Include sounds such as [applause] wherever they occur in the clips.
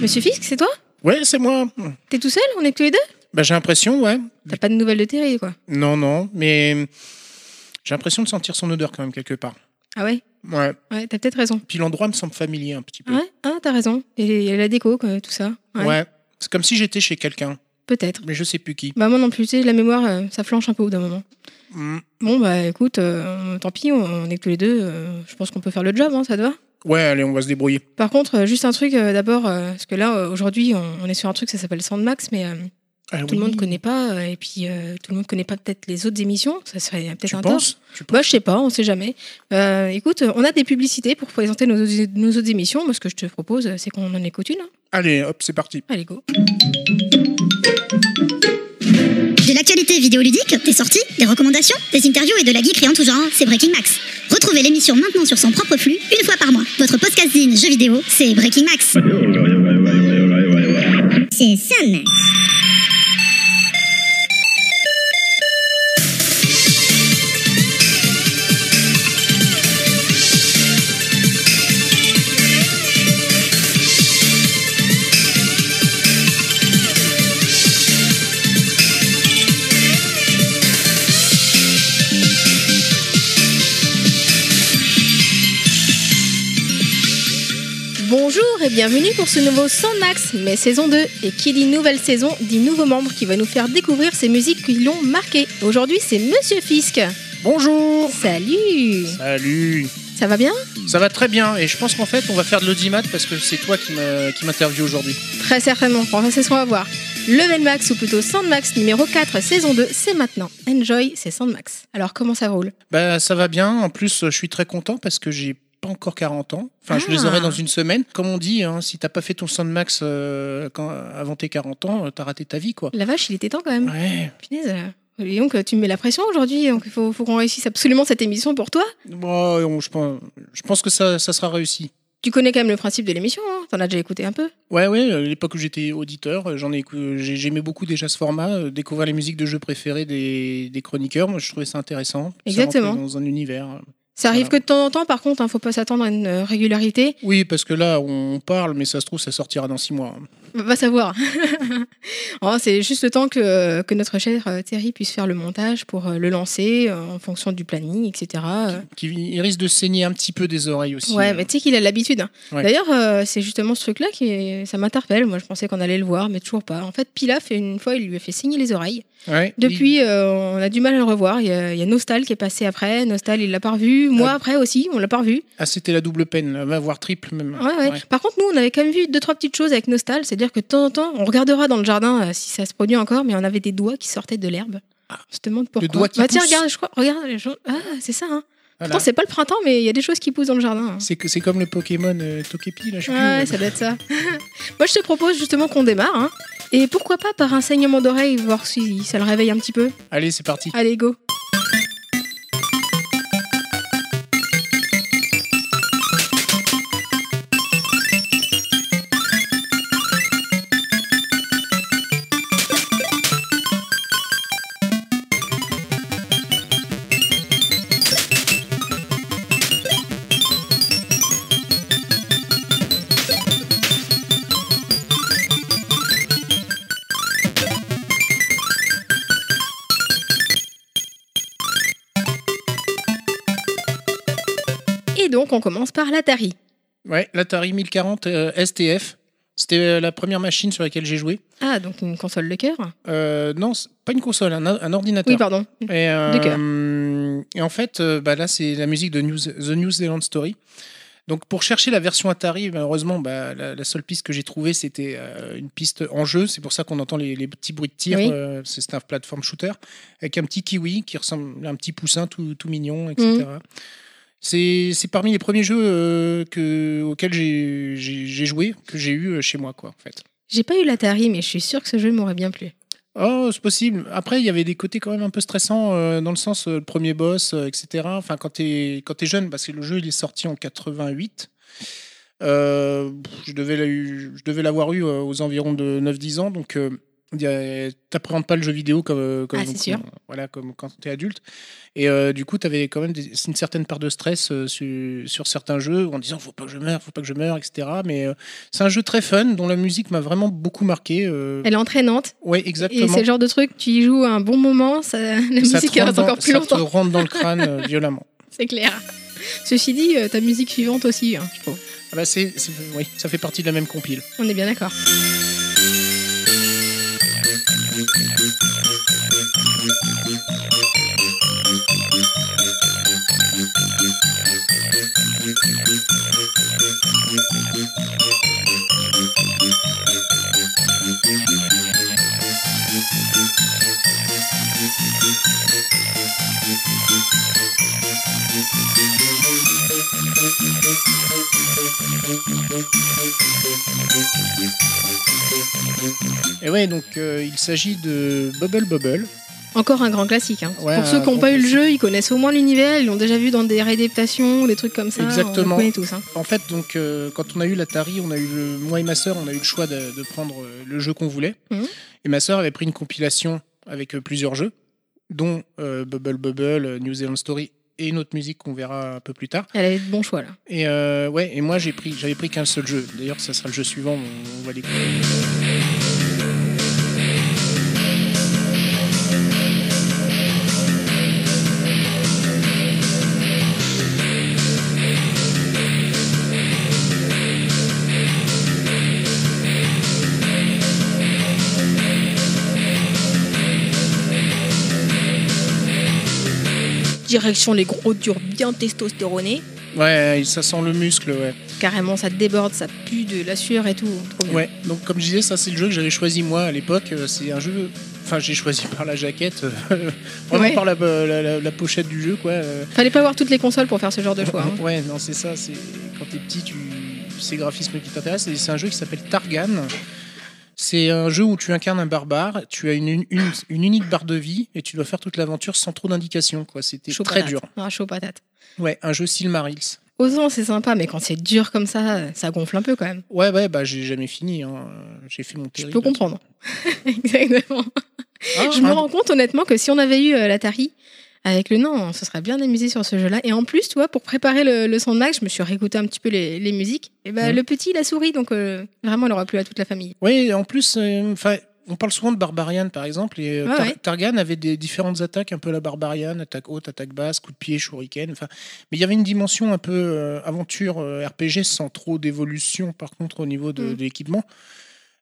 Monsieur Fisk, c'est toi Ouais, c'est moi. T'es tout seul On est que tous les deux Bah, j'ai l'impression, ouais. T'as pas de nouvelles de Terry, quoi Non, non, mais j'ai l'impression de sentir son odeur quand même quelque part. Ah ouais Ouais. Ouais, t'as peut-être raison. Puis l'endroit me semble familier un petit peu. Ouais, ah, t'as raison. Et il y a la déco, quoi, tout ça. Ouais. C'est comme si j'étais chez quelqu'un, Peut-être. mais je sais plus qui. Bah moi non plus, tu sais, la mémoire, euh, ça flanche un peu au bout d'un moment. Hmm. Bon, bah écoute, euh, tant pis, on, on est que tous les deux. euh, je pense qu'on peut faire le job, hein, ça te va? Ouais, allez, on va se débrouiller. Par contre, euh, juste un truc euh, d'abord, euh, parce que là, aujourd'hui, on, est sur un truc, ça s'appelle Sandmax, mais Ah tout oui. le monde connaît pas, et puis tout le monde connaît pas peut-être les autres émissions, ça serait peut-être un tort. penses penses Bah, je sais pas, on sait jamais. Euh, écoute, on a des publicités pour présenter nos, nos autres émissions. Moi, ce que je te propose, c'est qu'on en écoute une. hein. Allez, hop, c'est parti. Allez, go. L'actualité vidéoludique, des sorties, des recommandations, des interviews et de la geekerie en tout genre, c'est Breaking Max. Retrouvez l'émission maintenant sur son propre flux, une fois par mois. Votre podcasting jeux vidéo, c'est Breaking Max. C'est Sun. Bonjour et bienvenue pour ce nouveau Sandmax, mais saison 2. Et qui dit nouvelle saison dit nouveau membre qui va nous faire découvrir ces musiques qui l'ont marqué. Aujourd'hui, c'est Monsieur Fisk. Bonjour Salut Salut Ça va bien? Ça va très bien, et je pense qu'en fait, on va faire de l'audimat parce que c'est toi qui m'interviewe aujourd'hui. Très certainement. Enfin, c'est ce qu'on va voir. Level Max, ou plutôt Sandmax numéro 4, saison 2, c'est maintenant. Enjoy, c'est Sandmax. Alors, comment ça roule? Bah, ça va bien. En plus, je suis très content parce que j'ai pas encore 40 ans. Enfin, je les Ah. aurai dans une semaine. Comme on dit, hein, si t'as pas fait ton Sandmax euh, quand, avant tes 40 ans, euh, t'as raté ta vie, quoi. La vache, il était temps quand même. Ouais. Punaise. euh, Et donc, tu me mets la pression aujourd'hui, donc il faut, faut qu'on réussisse absolument cette émission pour toi. Bon, on- je, pense, je pense que ça, ça sera réussi. Tu connais quand même le principe de l'émission, hein t'en as déjà écouté un peu. Ouais, ouais, à l'époque où j'étais auditeur, j'en ai, j'aimais beaucoup déjà ce format, découvrir les musiques de jeux préférées des, des chroniqueurs. Moi, je trouvais ça intéressant. Exactement. Dans un univers. Ça arrive Voilà. que de temps en temps, par contre, hein, faut pas s'attendre à une euh, régularité. Oui, parce que là, on parle, mais ça se trouve, ça sortira dans six mois. Va savoir. [laughs] Oh, c'est juste le temps que, que notre cher euh, Thierry puisse faire le montage pour euh, le lancer en fonction du planning, etc. Qui, il risque de saigner un petit peu des oreilles aussi. Ouais, mais tu sais qu'il a l'habitude. hein. Ouais. D'ailleurs, euh, c'est justement ce truc-là qui ça m'interpelle. Moi, je pensais qu'on allait le voir, mais toujours pas. En fait, Pilaf, une fois, il lui a fait saigner les oreilles. Ouais, Depuis, euh, on a du mal à le revoir. Il y a, il y a Nostal qui est passé après. Nostal, il l'a pas revu. Moi, Ah. après aussi, on l'a pas revu. Ah, c'était la double peine, voire triple même. Ouais, ouais. Par contre, nous, on avait quand même vu deux, trois petites choses avec Nostal. C'est-à-dire que de temps en temps, on regardera dans le jardin euh, si ça se produit encore, mais on avait des doigts qui sortaient de l'herbe. Je te demande pourquoi. doigt qui bah, tiens, regarde, je crois. Regarde, les gens- ah, c'est ça. Hein. Voilà. Pourtant, c'est pas le printemps, mais il y a des choses qui poussent dans le jardin. hein. C'est que- c'est comme le Pokémon euh, Togepi, là, je sais Ouais, ça doit être ça. [laughs] Moi, je te propose justement qu'on démarre. hein. Et pourquoi pas par un saignement d'oreille, voir si ça le réveille un petit peu. Allez, c'est parti. Allez, go. Donc, on commence par l'Atari. Ouais, l'Atari 1040 euh, STF. C'était euh, la première machine sur laquelle j'ai joué. Ah, donc une console de cœur Euh, non, pas une console, un, un ordinateur. Oui, pardon. Et, euh, De cœur. et en fait, bah là, c'est la musique de News- The New Zealand Story. Donc, pour chercher la version Atari, malheureusement, bah, la, la seule piste que j'ai trouvée, c'était euh, une piste en jeu. C'est pour ça qu'on entend les, les petits bruits de tir. Oui. euh, c'est un platform shooter avec un petit kiwi qui ressemble à un petit poussin tout, tout mignon, etc. C'est parmi les premiers jeux euh, que, auxquels j'ai joué, que j'ai eu euh, chez moi, quoi, en fait. J'ai pas eu l'Atari, mais je suis sûre que ce jeu m'aurait bien plu. Oh, c'est possible. Après, il y avait des côtés quand même un peu stressants euh, dans le sens euh, le premier boss, etc. Enfin, quand t'es jeune, parce que le jeu il est sorti en 88. Euh, je devais l'avoir eu aux environs de 9-10 ans, donc T'appréhendes pas le jeu vidéo comme, comme, Ah, sûr. voilà, comme quand tu es adulte. Et euh, du coup, tu avais quand même des- une certaine part de stress euh, su- sur, certains jeux en disant faut pas que je meure, faut pas que je meure, etc. Mais euh, c'est un jeu très fun dont la musique m'a vraiment beaucoup marqué. euh, Elle est entraînante. ouais, Et exactement. c'est le genre de truc, tu y joues un bon moment, ça, la Ça musique reste encore plus ça longtemps. te rentre dans le [laughs] crâne euh, violemment. C'est clair. Ceci dit, euh, ta musique suivante aussi, hein, je trouve. Ah bah, c'est- oui, ça fait partie de la même compile. On est bien d'accord. Thank you. Et ouais, donc euh, il s'agit de Bubble Bubble. Encore un grand classique. hein. Ouais, Pour ceux qui n'ont pas eu le jeu, ils connaissent au moins l'univers, ils l'ont déjà vu dans des réadaptations, des trucs comme ça. Exactement. On connaît tous. hein. En fait, donc, euh, quand on a eu l'Atari, on a eu le- moi et ma sœur, on a eu le choix de, de prendre euh, le jeu qu'on voulait. Mhm. Et ma sœur avait pris une compilation avec euh, plusieurs jeux, dont euh, Bubble Bubble, New Zealand Story et une autre musique qu'on verra un peu plus tard. Elle avait de bons choix là. Et euh, ouais, et moi j'ai pris, j'avais pris qu'un seul jeu. D'ailleurs, ça sera le jeu suivant, on, on va l'écouter. Direction les gros durs bien testostéronés. Ouais, ça sent le muscle, ouais. Carrément, ça déborde, ça pue de la sueur et tout. Ouais, donc comme je disais, ça c'est le jeu que j'avais choisi moi à l'époque. Euh, C'est un jeu, enfin j'ai choisi par la jaquette, euh, [laughs] vraiment Ouais. par la, la- la- la pochette du jeu, quoi. euh. Fallait pas avoir toutes les consoles pour faire ce genre de choix. hein. Ouais, non, c'est ça. C'est quand t'es petit, tu c'est graphisme qui t'intéresse. C'est un jeu qui s'appelle Targan. C'est un jeu où tu incarnes un barbare. Tu as une, une, une unique barre de vie et tu dois faire toute l'aventure sans trop d'indications. C'était très patate. dur. Ah, chaud patate. Ouais, un jeu Silmarils. Autant c'est sympa, mais quand c'est dur comme ça, ça gonfle un peu quand même. Ouais, ouais, bah j'ai jamais fini. hein. J'ai fait mon Je terrible. peux comprendre. [laughs] Exactement. Ah, Je me un- rends compte honnêtement que si on avait eu euh, l'Atari avec le nom, on se serait bien amusé sur ce jeu-là. Et en plus, tu vois, pour préparer le, le Soundmax, je me suis réécouté un petit peu les, les musiques. Et ben Mhm. le petit, il a souri, donc euh, vraiment, il aura plu à toute la famille. Oui, en plus, euh, on parle souvent de Barbarian par exemple, et euh, Ouais, Tar- ouais. Targan avait des différentes attaques, un peu la Barbarian, attaque haute, attaque basse, coup de pied, shuriken. Enfin, mais il y avait une dimension un peu euh, aventure RPG sans trop d'évolution, par contre, au niveau de, Mm. de l'équipement.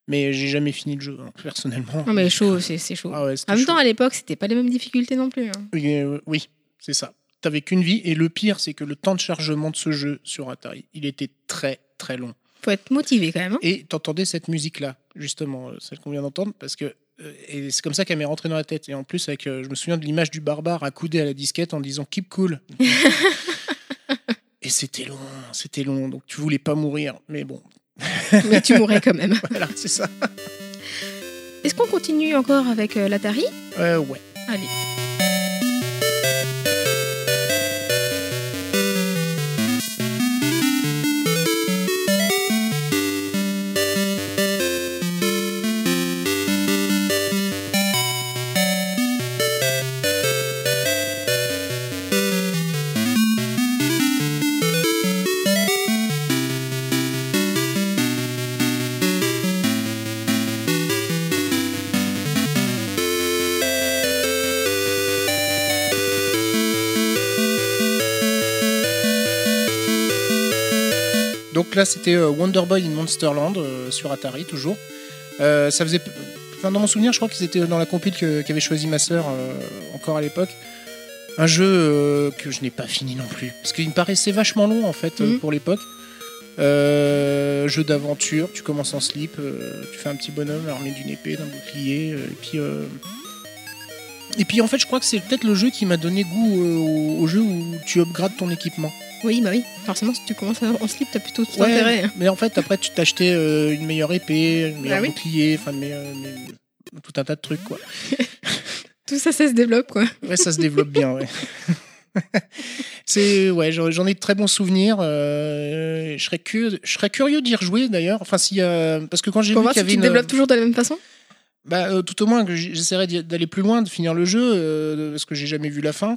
Mais j'ai jamais fini le jeu, hein, personnellement. Non, mais chaud, c'est c'est chaud. Ah ouais, en même chaud. temps, à l'époque, c'était pas les mêmes difficultés non plus. hein. Oui, euh, oui, c'est ça. T'avais qu'une vie, et le pire, c'est que le temps de chargement de ce jeu sur Atari, il était très très long. Faut être motivé quand même. hein. Et t'entendais cette musique-là, justement, euh, celle qu'on vient d'entendre, parce que euh, et c'est comme ça qu'elle m'est rentrée dans la tête. Et en plus, avec, euh, je me souviens de l'image du barbare accoudé à la disquette en disant Keep cool. [laughs] et c'était long, c'était long, donc tu voulais pas mourir, mais bon, [laughs] mais tu mourrais quand même. [laughs] voilà, c'est ça. Est-ce qu'on continue encore avec euh, l'Atari? Euh, ouais. Allez. Là, c'était euh, Wonder Boy in Monsterland euh, sur Atari, toujours. Euh, ça faisait. Enfin, dans mon souvenir, je crois qu'ils étaient dans la compile qu'avait choisi ma sœur encore à l'époque. Un jeu que je n'ai pas fini non plus. Parce qu'il me paraissait vachement long en fait Mhm. pour l'époque. Euh, jeu d'aventure, tu commences en slip, euh, tu fais un petit bonhomme armé d'une épée, d'un bouclier, euh, et puis. Et puis en fait, je crois que c'est peut-être le jeu qui m'a donné goût au, au jeu où tu upgrades ton équipement. Oui, bah oui. Forcément, si tu commences en slip, t'as plutôt tout Ouais, intérêt. hein. Mais en fait, après, tu t'achetais euh, une meilleure épée, un meilleur Ah oui. bouclier, enfin, meilleur- mais- tout un tas de trucs, quoi. [laughs] Tout ça, ça se développe, quoi. Ouais, ça se développe bien, ouais. [laughs] C'est ouais, j'en ai de très bons souvenirs. euh, je serais curieux, je serais curieux d'y rejouer d'ailleurs. Enfin, y a- parce que quand j'ai Pour vu qu'il y si avait tu une, développes toujours de la même façon? Bah, euh, tout au moins que j'essaierai d'aller plus loin, de finir le jeu, euh, parce que j'ai jamais vu la fin.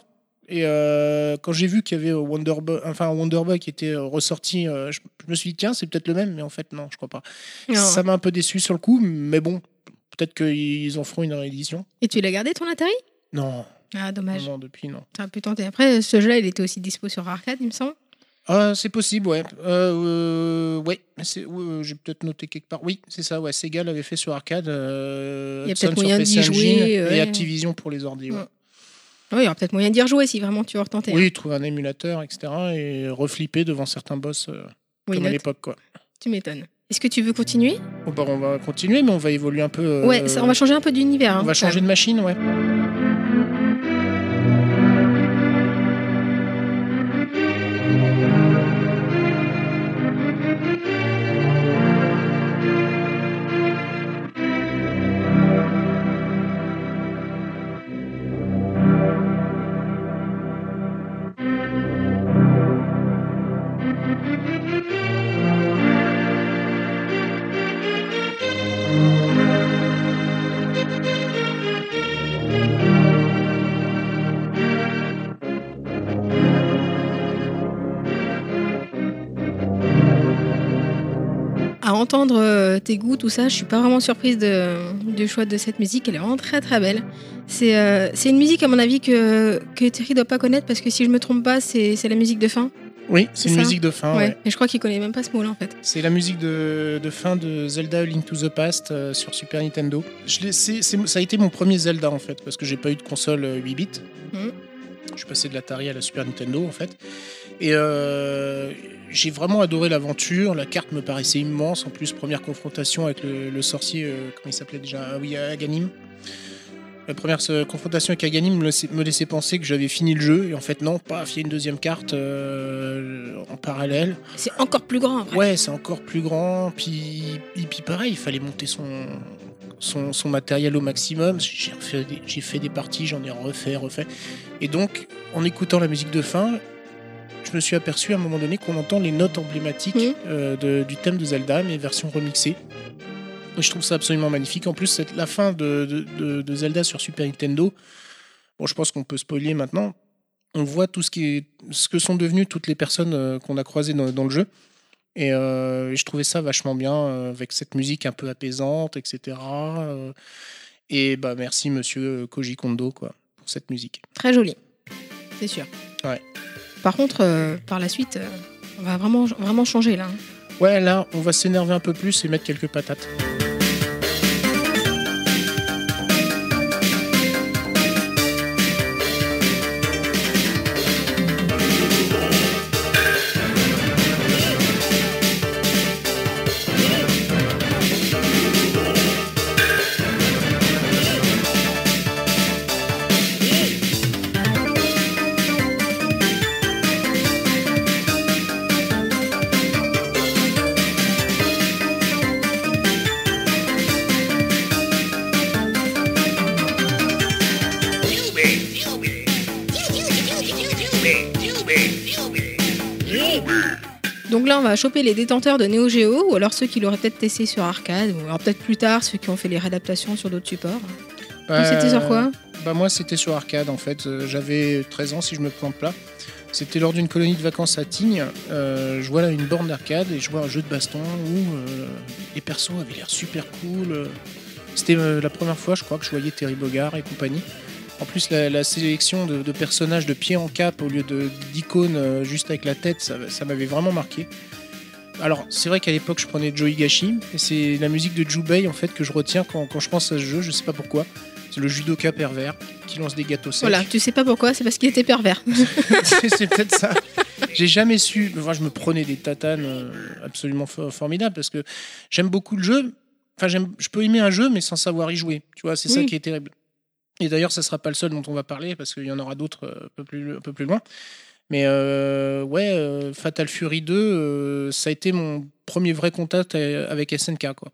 Et euh, quand j'ai vu qu'il y avait Wonder Boy, enfin Wonder Boy qui était euh, ressorti, euh, je, je me suis dit tiens c'est peut-être le même, mais en fait non, je crois pas. Non. Ça m'a un peu déçu sur le coup, mais bon, peut-être qu'ils en feront une réédition. Et tu l'as gardé ton Atari? Non, Ah, dommage. non, depuis non. T'as pu tenter. Après, ce jeu-là, il était aussi dispo sur arcade, il me semble. Ah, c'est possible, ouais. Euh, euh, ouais, ouais, j'ai peut-être noté quelque part. Oui, c'est ça, ouais. Sega l'avait fait sur arcade. euh, Il y a peut-être moyen d'y jouer, Et. Activision pour les ordi, ouais. Ouais. Oui, il y aura peut-être moyen d'y rejouer si vraiment tu veux retenter. hein. Oui, trouver un émulateur, etc. Et reflipper devant certains boss, euh, comme à l'époque, quoi. Tu m'étonnes. Est-ce que tu veux continuer? Bah, on va continuer, mais on va évoluer un peu. euh, Ouais, ça- on va changer un peu d'univers. hein, on va changer de machine, ouais. Entendre euh, tes goûts, tout ça, je suis pas vraiment surprise de, du choix de cette musique. Elle est vraiment très très belle. C'est euh, une musique, à mon avis, que, que Terry doit pas connaître parce que si je me trompe pas, c'est la musique de fin. Oui, c'est une ça musique de fin, ouais. Et je crois qu'il connaît même pas ce mot-là en fait. C'est la musique de, de fin de Zelda Link to the Past euh, sur Super Nintendo. Je ça a été mon premier Zelda en fait, parce que j'ai pas eu de console euh, 8 bits. Mhm. Je suis passé de l'Atari à la Super Nintendo en fait. Et euh, j'ai vraiment adoré l'aventure. La carte me paraissait immense. En plus, première confrontation avec le, le sorcier, euh, comment il s'appelait déjà? Ah oui, Aganim. La première euh, confrontation avec Aganim me laissait, penser que j'avais fini le jeu. Et en fait, non, paf, il y a une deuxième carte euh, en parallèle. C'est encore plus grand. en vrai. Ouais, c'est encore plus grand. Puis, puis pareil, il fallait monter son, son, son matériel au maximum. J'ai j'ai fait des parties, j'en ai refait, refait. Et donc, en écoutant la musique de fin, je me suis aperçu à un moment donné qu'on entend les notes emblématiques Mhm. euh, de- du thème de Zelda, mais version remixée. Je trouve ça absolument magnifique. En plus, la fin de, de- de- de Zelda sur Super Nintendo. Bon, je pense qu'on peut spoiler maintenant. On voit tout ce, qui est, ce que sont devenues toutes les personnes euh, qu'on a croisées dans, dans le jeu. Et, euh, et je trouvais ça vachement bien euh, avec cette musique un peu apaisante, etc. et bah merci Monsieur Koji Kondo quoi pour cette musique. Très joli. C'est sûr. Ouais. Par contre, euh, par la suite, euh, on va vraiment, vraiment changer là. Ouais là on va s'énerver un peu plus et mettre quelques patates. Va choper les détenteurs de Neo Geo, ou alors ceux qui l'auraient peut-être testé sur arcade, ou alors peut-être plus tard ceux qui ont fait les réadaptations sur d'autres supports. Donc c'était sur quoi? Bah moi c'était sur arcade en fait. Euh, J'avais 13 ans si je me plante pas. C'était lors d'une colonie de vacances à Tignes. Euh, je vois là une borne d'arcade et je vois un jeu de baston où euh, les persos avaient l'air super cool. Euh, C'était euh, la première fois je crois que je voyais Terry Bogard et compagnie. En plus la, la sélection de, de personnages de pied en cap au lieu d'icônes euh, juste avec la tête, ça, ça m'avait vraiment marqué. Alors c'est vrai qu'à l'époque je prenais Joe Higashi et c'est la musique de Jubei en fait que je retiens quand, quand je pense à ce jeu, je sais pas pourquoi. C'est le judoka pervers qui lance des gâteaux secs. Voilà, tu sais pas pourquoi, c'est parce qu'il était pervers. [laughs] c'est peut-être ça. J'ai jamais su. Enfin, je me prenais des tatanes euh, absolument for- formidables parce que j'aime beaucoup le jeu. Enfin, je peux aimer un jeu, mais sans savoir y jouer. Tu vois, c'est ça qui est terrible. Et d'ailleurs, ça sera pas le seul dont on va parler parce qu'il y en aura d'autres euh, un peu plus, un peu plus loin. Mais euh, ouais, euh, Fatal Fury 2, euh, ça a été mon premier vrai contact avec SNK, quoi.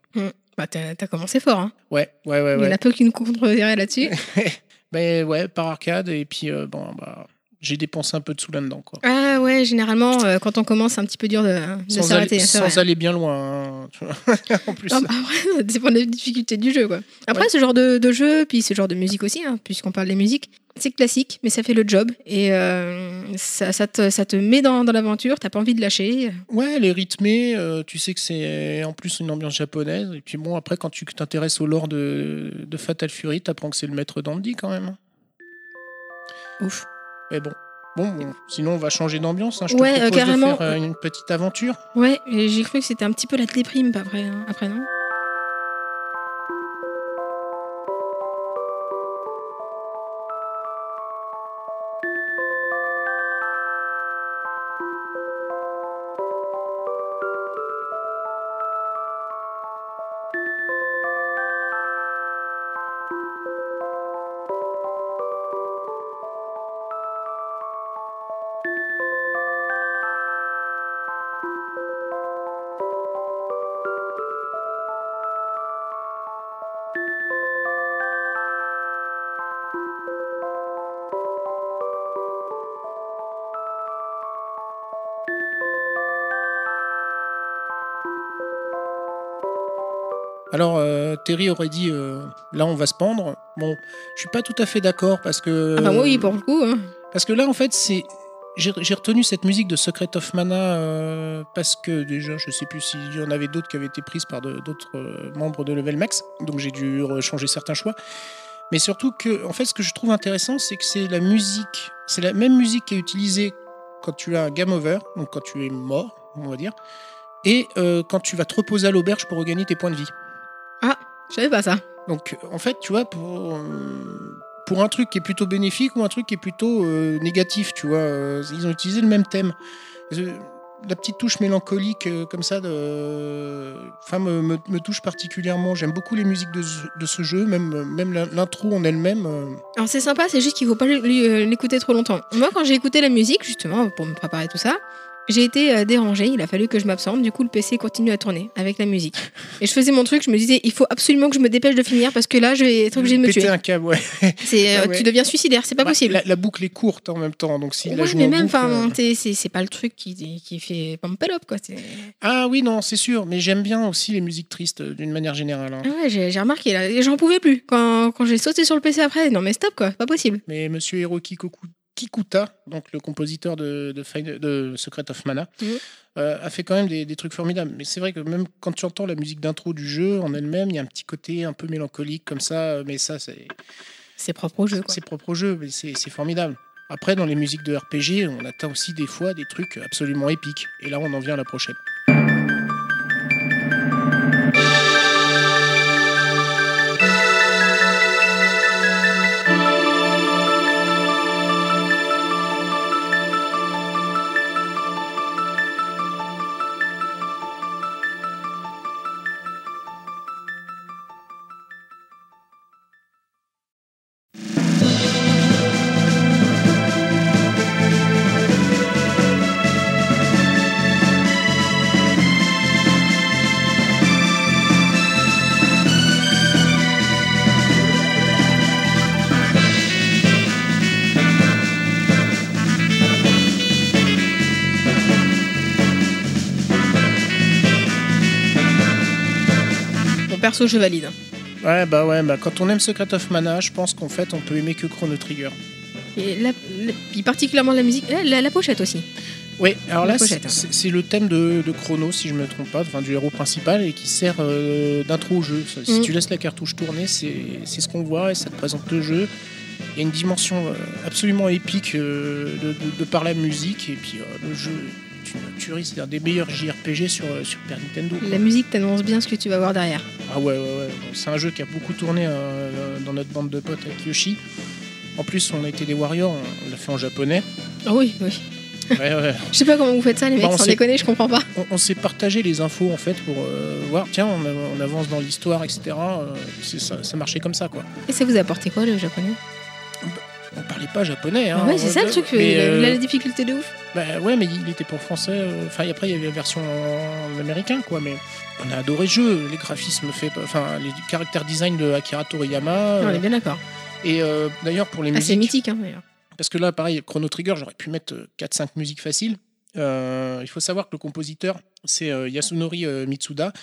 bah, t'as t'as commencé fort, hein. Ouais, ouais, ouais, Il y en ouais. a peu qui nous contrediraient là-dessus. [laughs] Ben ouais, par arcade et puis euh, bon, bah, j'ai dépensé un peu de sous là-dedans. Quoi. Ah ouais, généralement, euh, quand on commence, c'est un petit peu dur de, de Sans, s'arrêter. aller, sans aller bien loin. hein, tu vois. [laughs] en plus. Non, bah, après, ça dépend des difficultés du jeu. Quoi. Après, Ouais. ce genre de, de jeu, puis ce genre de musique aussi, hein, puisqu'on parle des musiques, c'est classique, mais ça fait le job. Et euh, ça, ça, te, ça te met dans, dans l'aventure, t'as pas envie de lâcher. Ouais, elle est rythmée. euh, tu sais que c'est en plus une ambiance japonaise. Et puis bon, après, quand tu t'intéresses au lore de, de Fatal Fury, t'apprends que c'est le maître d'Andy quand même. Ouf. Mais bon. Bon, bon, sinon on va changer d'ambiance. hein. Je Ouais, euh, propose carrément. de faire une petite aventure. Ouais, j'ai cru que c'était un petit peu la déprime, pas vrai, hein, après, non? Terry aurait dit euh, là, on va se pendre. Bon, je suis pas tout à fait d'accord parce que. Ah bah oui, pour le coup. hein. Parce que là, en fait, c'est. J'ai retenu cette musique de Secret of Mana euh, parce que déjà, je sais plus s'il y en avait d'autres qui avaient été prises par d'autres euh, membres de Level Max, donc j'ai dû changer certains choix. Mais surtout que, en fait, ce que je trouve intéressant, c'est que c'est la musique, c'est la même musique qui est utilisée quand tu as un game over, donc quand tu es mort, on va dire, et euh, quand tu vas te reposer à l'auberge pour regagner tes points de vie. Je savais pas ça. Donc, en fait, tu vois, pour, euh, pour un truc qui est plutôt bénéfique ou un truc qui est plutôt euh, négatif, tu vois, euh, ils ont utilisé le même thème. Euh, La petite touche mélancolique euh, comme ça, de... enfin, me, me- me touche particulièrement. J'aime beaucoup les musiques de, ce- de ce jeu, même, même l'intro en elle-même. euh, Alors c'est sympa, c'est juste qu'il faut pas euh, l'écouter trop longtemps. Moi, quand j'ai écouté la musique, justement, pour me préparer tout ça, j'ai été euh, dérangée. Il a fallu que je m'absente. Du coup, le PC continue à tourner avec la musique. Et je faisais mon truc. Je me disais, il faut absolument que je me dépêche de finir parce que là, je vais être obligée de me tuer. un câble, ouais. C'est, euh, [laughs] Ah ouais. Tu deviens suicidaire, c'est pas Bah, possible. La, la boucle est courte en même temps, donc la Ouais, joue mais même, enfin, euh, c'est, pas le truc qui, qui fait pump it up, quoi. Ah oui, non, c'est sûr, mais j'aime bien aussi les musiques tristes euh, d'une manière générale. hein. Ah ouais, j'ai, remarqué là, j'en pouvais plus. Quand, quand j'ai sauté sur le PC après, non mais stop quoi, pas possible. Mais Monsieur Hiroki Koku- Kikuta, donc le compositeur de, de, Final- de Secret of Mana, Mhm. euh, a fait quand même des, des trucs formidables. Mais c'est vrai que même quand tu entends la musique d'intro du jeu en elle-même, il y a un petit côté un peu mélancolique comme ça. Mais ça, c'est C'est propre au jeu c'est propre au jeu, mais c'est formidable. Après, dans les musiques de RPG, on atteint aussi des fois des trucs absolument épiques. Et là, on en vient à la prochaine. Perso je valide. Ouais, bah ouais, bah quand on aime Secret of Mana, je pense qu'en fait, on peut aimer que Chrono Trigger. Et la, particulièrement la musique, la, la- pochette aussi. Oui, alors La là, c'est hein. c'est le thème de, de Chrono, si je me trompe pas, enfin du héros principal, et qui sert euh, d'intro au jeu. Si Mm. tu laisses la cartouche tourner, c'est ce qu'on voit, et ça te présente le jeu. Il y a une dimension euh, absolument épique euh, de, de- de par la musique, et puis euh, le jeu est une tuerie, c'est un des meilleurs JRPG sur euh, Super Nintendo. La musique t'annonce bien ce que tu vas voir derrière. Ah ouais, ouais, ouais. C'est un jeu qui a beaucoup tourné euh, dans notre bande de potes avec Yoshi. En plus, on a été des Warriors, on l'a fait en japonais. Ah oui, oui. Ouais, ouais. [laughs] Je sais pas comment vous faites ça les Bah, mecs, sans déconner, je comprends pas. on, on s'est partagé les infos en fait pour euh, voir, tiens, on, avance dans l'histoire, etc. Euh, c'est ça, ça marchait comme ça, quoi. Et ça vous a apporté quoi le japonais? On parlait pas japonais, hein. Ah Ouais, c'est ça le truc, Mais, il a- euh, il a la difficulté de ouf. bah, ouais, mais il était pour français. euh, Enfin, après, il y avait la version en américain, quoi. Mais on a adoré le jeu, les graphismes faits, enfin, les caractères design de Akira Toriyama. on euh, est bien d'accord. et euh, d'ailleurs, pour les Ah, c'est musiques, mythique hein, d'ailleurs. Parce que là, pareil, Chrono Trigger, j'aurais pu mettre 4-5 musiques faciles. Euh, il faut savoir que le compositeur, c'est euh, Yasunori euh, Mitsuda,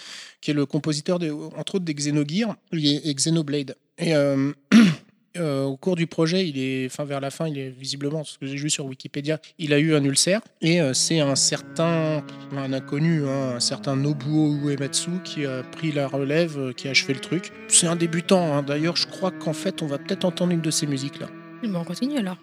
qui est le compositeur, de, entre autres, des Xenogears et, et Xenoblade. Et [clears throat] euh, au cours du projet, il est, vers la fin, il est visiblement, ce que j'ai vu sur Wikipédia, il a eu un ulcère. Et euh, c'est un certain, un inconnu, hein, un certain Nobuo Uematsu qui a pris la relève, euh, qui a achevé le truc. C'est un débutant. hein. D'ailleurs, je crois qu'en fait, on va peut-être entendre une de ces musiques là. Bon, on continue alors.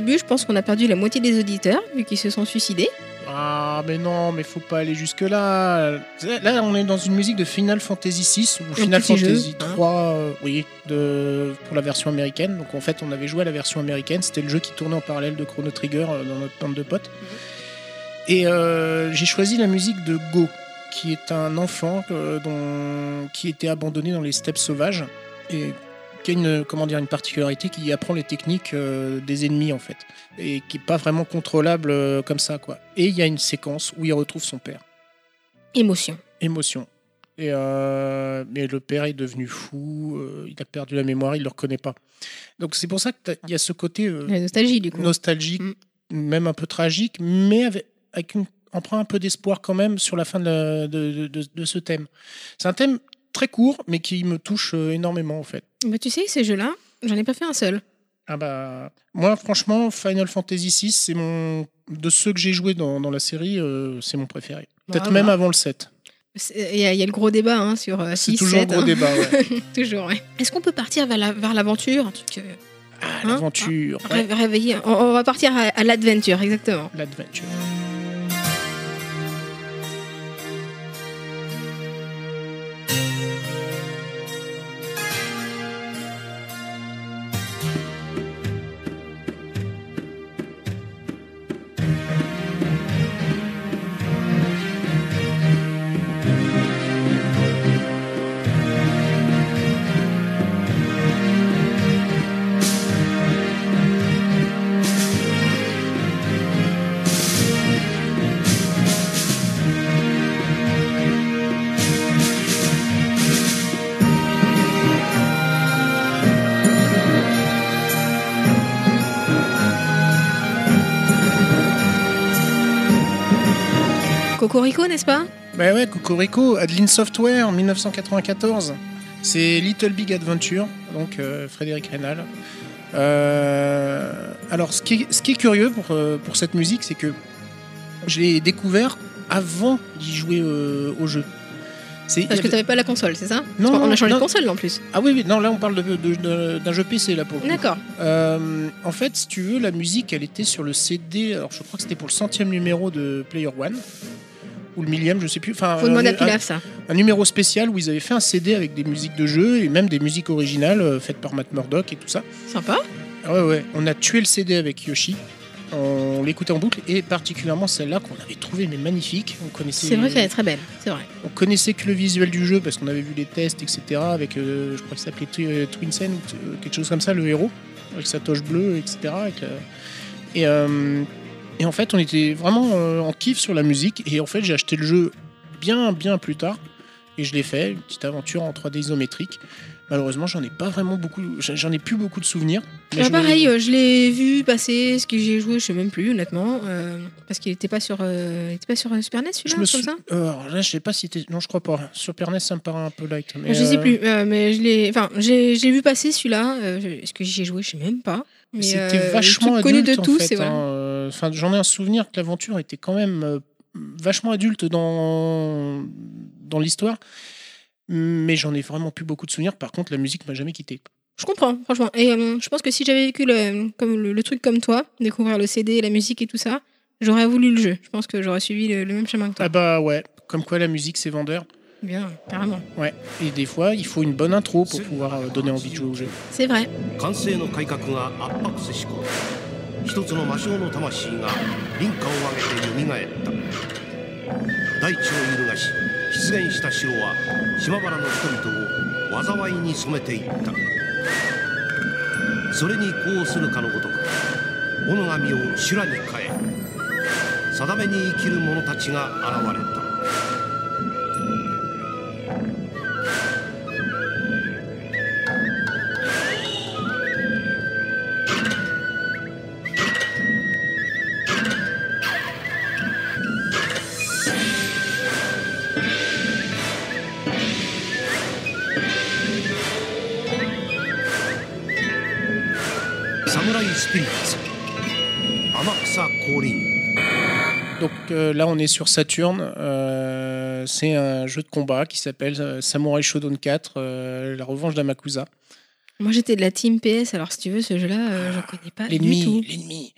Début, je pense qu'on a perdu la moitié des auditeurs, vu qu'ils se sont suicidés. Ah, mais non, mais faut pas aller jusque-là. Là, on est dans une musique de Final Fantasy VI ou Final jeu, Fantasy hein. 3, euh, oui, de, pour la version américaine. Donc en fait, on avait joué à la version américaine. C'était le jeu qui tournait en parallèle de Chrono Trigger euh, dans notre bande de potes. Et euh, j'ai choisi la musique de Go, qui est un enfant euh, dont, qui était abandonné dans les steppes sauvages et qui a une, comment dire, une particularité qui apprend les techniques euh, des ennemis en fait et qui est pas vraiment contrôlable euh, comme ça quoi. Et il y a une séquence où il retrouve son père. Émotion. Émotion. Et euh, mais le père est devenu fou, euh, il a perdu la mémoire, il le reconnaît pas. Donc c'est pour ça qu'il y a ce côté euh, La nostalgie, du coup. nostalgique, Mm. même un peu tragique, mais avec, avec une emprunt un peu d'espoir quand même sur la fin de, la- de, de- de- de ce thème. C'est un thème très court, mais qui me touche énormément en fait. Bah, tu sais, ces jeux-là, j'en ai pas fait un seul. Ah bah, moi franchement, Final Fantasy VI, c'est mon de ceux que j'ai joué dans, dans la série, euh, c'est mon préféré. Peut-être Bah, même bah. avant le 7. C'est- Il y, a- il y a le gros débat hein, sur euh, C'est 6, toujours 7. gros hein. débat. ouais. [laughs] toujours, ouais. Est-ce qu'on peut partir vers la- l'aventure? Truc, euh, Ah, Hein l'aventure, ré- ouais, réveiller on, on va partir à, à l'adventure, exactement. l'adventure. Cocorico, n'est-ce pas? Bah ouais, Cocorico, Adeline Software en 1994. C'est Little Big Adventure, donc euh, Frédéric Reynal. Euh, alors, ce qui, est, ce qui est curieux pour, euh, pour cette musique, c'est que je l'ai découvert avant d'y jouer euh, au jeu. Parce que avait- t'avais pas la console, c'est ça? Non, non, a changé non. de console en plus. Ah oui, oui, non, là on parle d'un jeu PC là pour le. D'accord. Euh, en fait, si tu veux, la musique, elle était sur le CD. Alors, je crois que c'était pour le centième numéro de Player One ou le millième, je sais plus. Enfin, Faut demander un, à Pilaf ça. un numéro spécial où ils avaient fait un CD avec des musiques de jeu et même des musiques originales euh, faites par Matt Murdock et tout ça. Sympa. Ah ouais, ouais. On a tué le CD avec Yoshi. On l'écoutait en boucle et particulièrement celle-là qu'on avait trouvée mais magnifique. On connaissait. C'est vrai qu'elle est très belle. C'est vrai. On connaissait que le visuel du jeu parce qu'on avait vu les tests, etc. Avec, euh, je crois qu'il s'appelait Twi- euh, Twinsen ou euh, quelque chose comme ça, le héros, avec sa toche bleue, etc. avec, euh, et, euh, et en fait, on était vraiment euh, en kiff sur la musique. Et en fait, j'ai acheté le jeu bien, bien plus tard. Et je l'ai fait, une petite aventure en 3D isométrique. Malheureusement, j'en ai pas vraiment beaucoup, j'en ai plus beaucoup de souvenirs. Mais Ah, je pareil, euh, je l'ai vu passer. Ce que j'ai joué, je sais même plus, honnêtement. euh, parce qu'il était pas sur, euh, il était pas sur Super NES, je celui-là, me comme suis... ça? euh, là, je sais pas si. Non, je crois pas. Sur Pernes, ça me paraît un peu light. Mais Je sais plus, mais je l'ai. Enfin, j'ai vu passer celui-là. Est-ce que j'y ai joué? Je sais même pas. Mais, C'était vachement connu de en tous, fait, c'est hein, enfin, j'en ai un souvenir que l'aventure était quand même euh, vachement adulte dans, dans l'histoire. Mais j'en ai vraiment plus beaucoup de souvenirs. Par contre, la musique m'a jamais quitté. Je comprends, franchement. Et euh, je pense que si j'avais vécu le, comme le, le truc comme toi, découvrir le CD, la musique et tout ça, j'aurais voulu le jeu. Je pense que j'aurais suivi le, le même chemin que toi. Ah bah ouais, comme quoi la musique c'est vendeur. Bien, carrément. Ouais. Et des fois, il faut une bonne intro pour pouvoir euh, donner envie de jouer au jeu. C'est vrai. 一つの魔性の魂が輪郭を上げて蘇った。大地を揺るがし出現した城は島原の人々を災いに染めていった。それに呼応するかのごとく己が身を修羅に変え定めに生きる者たちが現れた。Donc euh, là, on est sur Saturn. Euh, c'est un jeu de combat qui s'appelle euh, Samurai Shodown 4, euh, la revanche d'Amakusa. Moi, j'étais de la team PS, alors si tu veux, ce jeu-là, je j'en connais pas. L'ennemi, l'ennemi.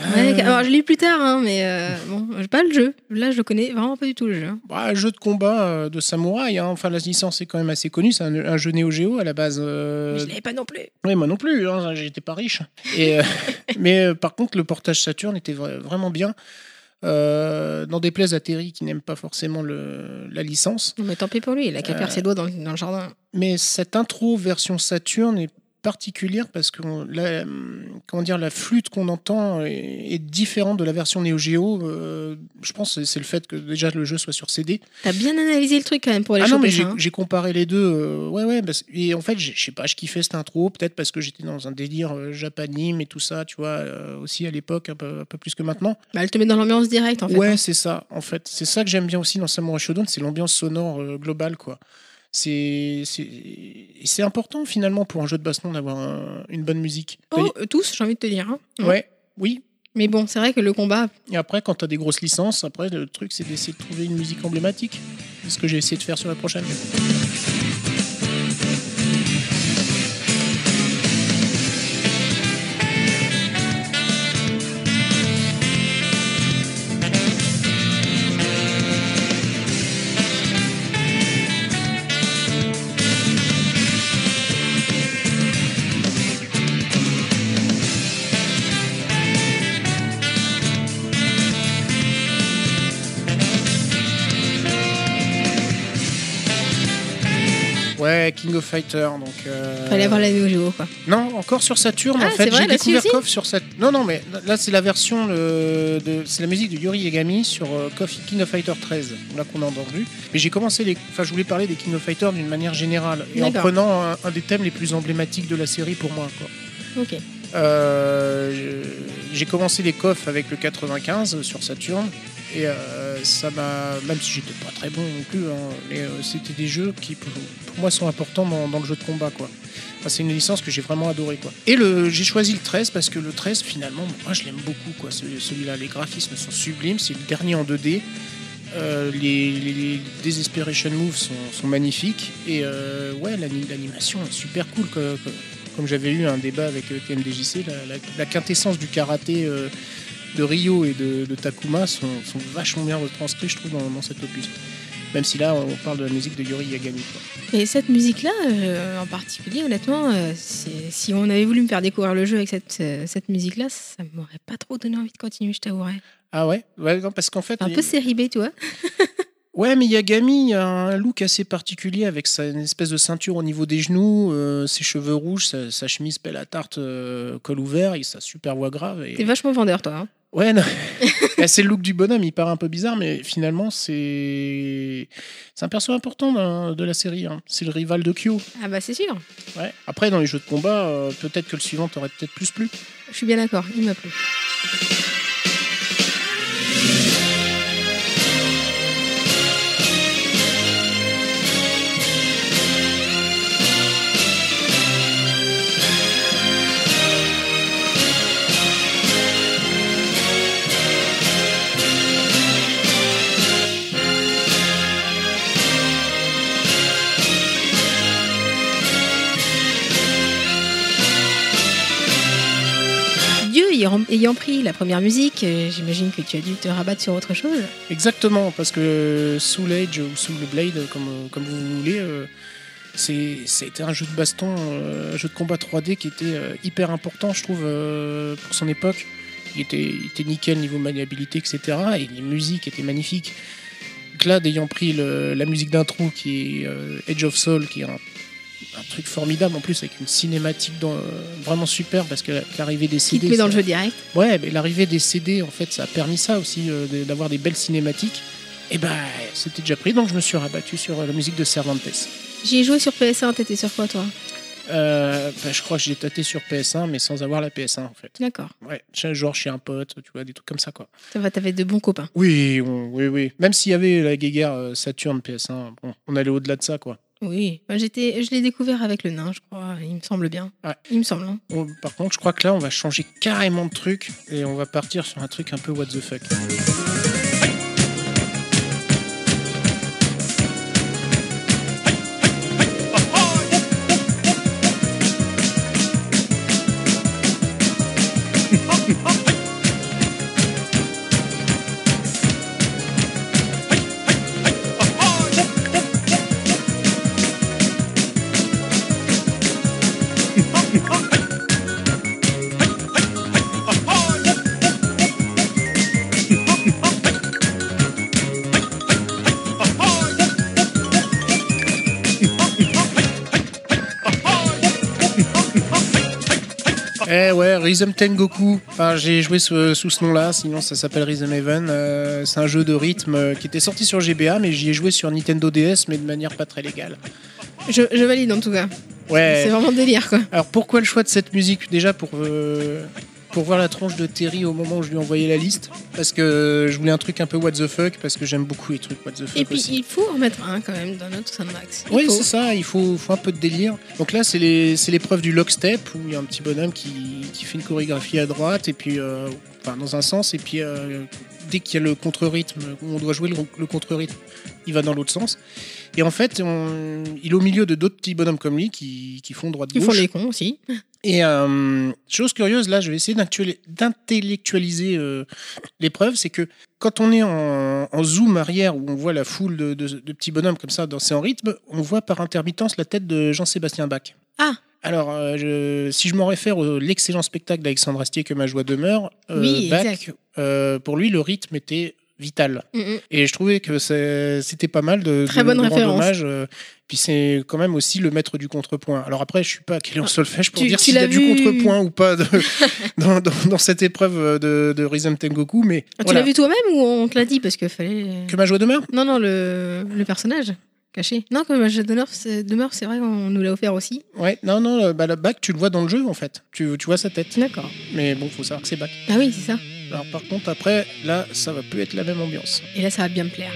Euh, Ouais, alors, je l'ai plus tard, hein, mais euh, bon, pas le jeu. Là, je le connais vraiment pas du tout le jeu. bah, jeu de combat euh, de samouraï. hein. Enfin, la licence est quand même assez connue. C'est un, un jeu Neo Geo à la base. euh, Mais je l'avais pas non plus. Oui, moi non plus, hein, j'étais pas riche. Et, euh, [laughs] mais par contre, le portage Saturn était vra- vraiment bien. Euh, N'en déplaise à Terry qui n'aime pas forcément le, la licence. Mais tant pis pour lui, il a qu'à faire ses doigts dans, le- dans le jardin. Mais cette intro version Saturn est particulière parce que la, comment dire, la flûte qu'on entend est, est différente de la version Neo Geo. Euh, je pense que c'est le fait que déjà le jeu soit sur CD. T'as bien analysé le truc quand même pour aller Ah non, mais j'ai hein. j'ai comparé les deux. euh, ouais, ouais. et en fait, je sais pas, je kiffais cette intro, peut-être parce que j'étais dans un délire euh, japanime et tout ça, tu vois, euh, aussi à l'époque, un peu, un peu plus que maintenant. Bah, elle te met dans l'ambiance directe en fait. ouais, hein. c'est ça, en fait. C'est ça que j'aime bien aussi dans Samurai Shodown, c'est l'ambiance sonore globale, quoi. C'est c'est- important finalement pour un jeu de baston d'avoir un- une bonne musique. Oh, euh, tous, j'ai envie de te dire. hein. Ouais, oui. Mais bon, c'est vrai que le combat, Et après, quand tu as des grosses licences, après, le truc, c'est d'essayer de trouver une musique emblématique. C'est ce que j'ai essayé de faire sur la prochaine. King of Fighter. Donc, euh, fallait avoir la Neo Geo quoi. Non, encore sur Saturn. Ah, en c'est fait, j'ai découvert aussi KOF sur Saturn. Non, non, mais là, c'est la version euh, de. C'est la musique de Yuri Yagami sur euh, King of Fighter 13, là qu'on a entendu. Mais j'ai commencé les. Enfin, je voulais parler des King of Fighter d'une manière générale. Et en prenant un, un des thèmes les plus emblématiques de la série pour moi, quoi. Ok. Euh, j'ai commencé les coffres avec le 95 sur Saturn et euh, ça m'a même si j'étais pas très bon non plus hein, mais euh, c'était des jeux qui pour, moi sont importants dans, le jeu de combat quoi. C'est une licence que j'ai vraiment adoré quoi. Et le j'ai choisi le 13 parce que le 13 finalement moi je l'aime beaucoup quoi. Celui- celui-là les graphismes sont sublimes c'est le dernier en 2D Euh, les, les, Desperation Moves sont, sont magnifiques. Et ouais l'ani- l'animation est super cool comme j'avais eu un débat avec TMDJC, la, quintessence du karaté de Ryo et de, de Takuma sont, sont vachement bien retranscrits, je trouve, dans, dans cet opus. Même si là, on parle de la musique de Yuri Yagami. quoi. Et cette musique-là, euh, en particulier, honnêtement, euh, si on avait voulu me faire découvrir le jeu avec cette, euh, cette musique-là, ça m'aurait pas trop donné envie de continuer, je t'avouerais. Ah ouais, ouais non, Parce qu'en fait, Un peu série B, tu vois. [laughs] ouais, mais Yagami a un look assez particulier avec sa une espèce de ceinture au niveau des genoux, euh, ses cheveux rouges, sa, sa chemise pelle à tarte, euh, col ouvert, et sa super voix grave. Et... T'es vachement vendeur, toi. hein. Ouais, non. Bah, [laughs] c'est le look du bonhomme, il paraît un peu bizarre, mais finalement, c'est c'est un perso important de la série. hein. C'est le rival de Kyo. Ah bah c'est sûr. Ouais. Après, dans les jeux de combat, euh, peut-être que le suivant t'aurait peut-être plus plu. Je suis bien d'accord, il m'a plu. Ayant, pris la première musique, euh, j'imagine que tu as dû te rabattre sur autre chose. Exactement, parce que Soul Age ou Soul Blade, comme, comme vous voulez, euh, c'était un jeu de baston, euh, un jeu de combat 3D qui était hyper important, je trouve, pour son époque. Il était, était nickel niveau maniabilité, etc. Et les musiques étaient magnifiques. Clad ayant pris le- la musique d'intro qui est Edge of Soul, qui est un, un truc formidable en plus avec une cinématique dans- vraiment super parce que l'arrivée des Qui CD. te met dans ça- le jeu direct. Ouais, mais l'arrivée des CD, en fait, ça a permis ça aussi, euh, d'avoir des belles cinématiques. Et ben, c'était déjà pris, donc je me suis rabattu sur euh, la musique de Cervantes. J'y ai joué sur PS1, t'étais sur quoi toi? Euh, ben, je crois que j'ai tâté sur PS1, mais sans avoir la PS1, en fait. D'accord. Ouais, genre chez un pote, tu vois, des trucs comme ça, quoi. Ça va, t'avais de bons copains. Oui, on- oui, oui. Même s'il y avait la guéguerre euh, Saturn PS1, bon, on allait au-delà de ça, quoi. Oui. J'étais, je l'ai découvert avec le nain, je crois. Il me semble bien. Ouais. Il me semble. hein. On- par contre, je crois que là, on va changer carrément de truc et on va partir sur un truc un peu what the fuck. Rhythm Tengoku. Enfin, j'ai joué sous, sous ce nom-là, sinon ça s'appelle Rhythm Heaven. Euh, c'est un jeu de rythme euh, qui était sorti sur GBA, mais j'y ai joué sur Nintendo DS, mais de manière pas très légale. Je, je valide en tout cas. Ouais. C'est vraiment délire quoi. Alors pourquoi le choix de cette musique? Déjà pour, euh, pour voir la tronche de Terry au moment où je lui ai envoyé la liste. Parce que je voulais un truc un peu what the fuck, parce que j'aime beaucoup les trucs what the fuck Et puis aussi. il faut en mettre un quand même dans notre. Il Oui, c'est ça, il faut, faut un peu de délire. Donc là, c'est l'épreuve du lockstep, où il y a un petit bonhomme qui, qui fait une chorégraphie à droite, et puis, euh, enfin, dans un sens, et puis euh, dès qu'il y a le contre-rythme, où on doit jouer le, le contre-rythme, il va dans l'autre sens. Et en fait, on- il est au milieu de d'autres petits bonhommes comme lui qui, qui font Ils droite-gauche. font les cons aussi. Et euh, chose curieuse, là, je vais essayer d'intellectuali- d'intellectualiser euh, l'épreuve, c'est que quand on est en, en zoom arrière, où on voit la foule de, de- de petits bonhommes comme ça danser en rythme, on voit par intermittence la tête de Jean-Sébastien Bach. Ah. Alors, euh, je- si je m'en réfère à l'excellent spectacle d'Alexandre Astier que ma joie demeure, euh, Oui, Bach, euh, pour lui, le rythme était vital. Mm, mm. Et je trouvais que c'était pas mal de, Très de- bonne de référence. hommage. euh, Puis c'est quand même aussi le maître du contrepoint. Alors après, je suis pas calé en solfège pour Tu- dire s'il y a l'as du vu- contrepoint ou pas de- [laughs] dans, dans- dans cette épreuve de, de Rhythm Tengoku, mais Ah, Tu l'as vu toi-même ou on te l'a dit parce que fallait. que ma joie demeure. Non, non, le, le personnage caché. Non, que je demeure, c'est demeure, c'est vrai, on nous l'a offert aussi. Ouais, non, non, bah, le bac, tu le vois dans le jeu en fait. Tu, tu vois sa tête. D'accord. Mais bon, faut savoir que c'est bac. Ah oui, c'est ça. Alors par contre, après, là, ça va plus être la même ambiance. Et là, ça va bien me plaire.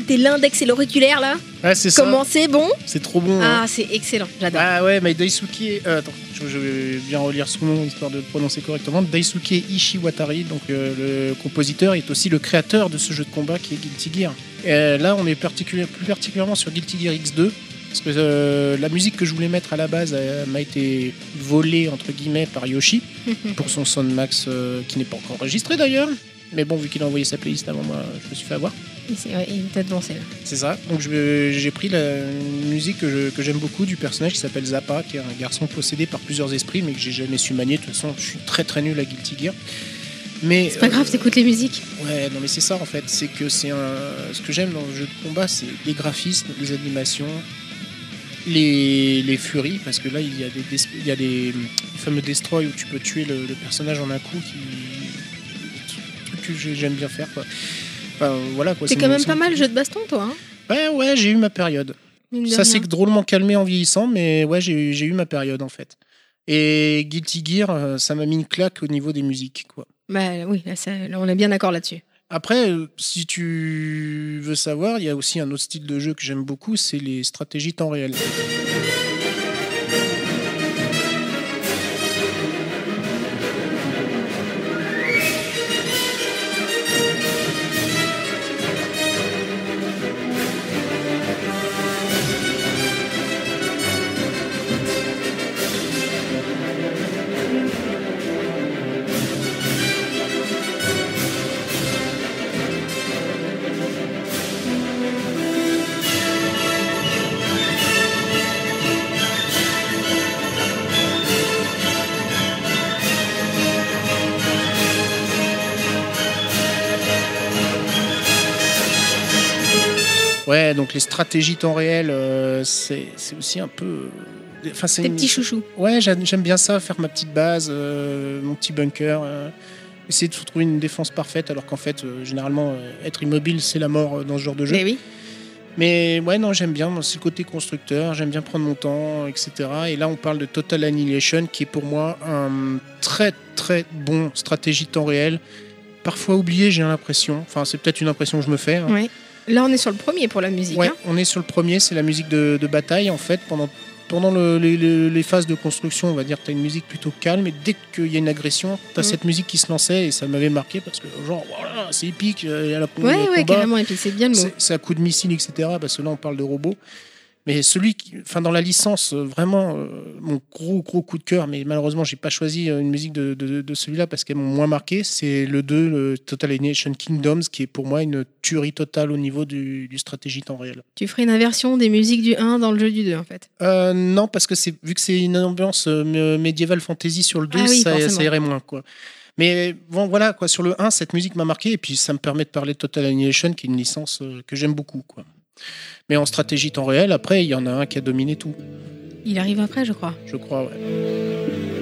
Péter l'index et l'auriculaire là. Ouais, c'est ça. Comment c'est bon C'est trop bon. hein. Ah, c'est excellent, j'adore. Ah ouais, mais Daisuke. euh, attends, je, je vais bien relire son nom histoire de le prononcer correctement. Daisuke Ishiwatari, donc euh, le compositeur, est aussi le créateur de ce jeu de combat qui est Guilty Gear. Et euh, là, on est particulier- plus particulièrement sur Guilty Gear X2. Parce que euh, la musique que je voulais mettre à la base m'a été volée entre guillemets par Yoshi [laughs] pour son Soundmax euh, qui n'est pas encore enregistré d'ailleurs. Mais bon, vu qu'il a envoyé sa playlist avant moi, je me suis fait avoir. C'est- ouais, il t'a devancé là. C'est ça. Donc j'ai pris la musique que j'aime beaucoup du personnage qui s'appelle Zappa, qui est un garçon possédé par plusieurs esprits, mais que j'ai jamais su manier. De toute façon, je suis très très nul à Guilty Gear. Mais C'est pas euh, grave, t'écoutes les musiques. Ouais, non mais c'est ça en fait. C'est que c'est un. Ce que j'aime dans le jeu de combat, c'est les graphismes, les animations, les, les furies, parce que là il y a des, des- il y a des, les fameux destroy où tu peux tuer le, le personnage en un coup, qui truc que j'ai- j'aime bien faire quoi. Enfin, voilà quoi. C'est quand même pas mal jeu de baston, toi. hein Ouais, ouais, j'ai eu ma période. Ça s'est drôlement calmé en vieillissant, mais ouais, j'ai eu- j'ai eu ma période en fait. Et Guilty Gear, euh, ça m'a mis une claque au niveau des musiques. Quoi. Bah oui, là, ça- là, on est bien d'accord là-dessus. Après, euh, si tu veux savoir, il y a aussi un autre style de jeu que j'aime beaucoup, c'est les stratégies temps réel. Donc les stratégies temps réel, euh, c'est aussi un peu. euh, Enfin, c'est une- petits chouchous. Ouais, j'aime bien ça, faire ma petite base, euh, mon petit bunker, euh, essayer de trouver une défense parfaite, alors qu'en fait, généralement, être immobile, c'est la mort dans ce genre de jeu. Mais oui. Mais ouais, non, j'aime bien, c'est le côté constructeur, j'aime bien prendre mon temps, etc. Et là, on parle de Total Annihilation, qui est pour moi un très très bon stratégie temps réel. Parfois oublié, j'ai l'impression. Enfin, c'est peut-être une impression que je me fais. hein. Ouais. Là, on est sur le premier pour la musique. Ouais, hein. on est sur le premier, c'est la musique de, de bataille en fait. Pendant, pendant le- les, phases de construction, on va dire, tu as une musique plutôt calme et dès qu'il y a une agression, tu as Mhm. cette musique qui se lançait et ça m'avait marqué parce que, genre, voilà, c'est épique, euh, il y a la Ouais, ouais, combat, carrément. Et puis c'est bien le mot. c'est à coup de missile, etc. Parce que là, on parle de robots. Mais celui qui, enfin, dans la licence, euh, vraiment, euh, mon gros, gros coup de cœur, mais malheureusement, j'ai pas choisi euh, une musique de, de- de celui-là parce qu'elles m'ont moins marqué. C'est le 2, le Total Annihilation Kingdoms, qui est pour moi une tuerie totale au niveau du, du stratégie temps réel. Tu ferais une inversion des musiques du 1 dans le jeu du 2, en fait? Euh, non, parce que c'est vu que c'est une ambiance euh, mé- médiévale fantasy sur le 2, Ah oui, ça, irait moins quoi. Mais bon, voilà quoi. Sur le 1, cette musique m'a marqué et puis ça me permet de parler de Total Annihilation, qui est une licence que j'aime beaucoup quoi. Mais en stratégie temps réel, après, il y en a un qui a dominé tout, Il arrive après, je crois. je crois. Ouais.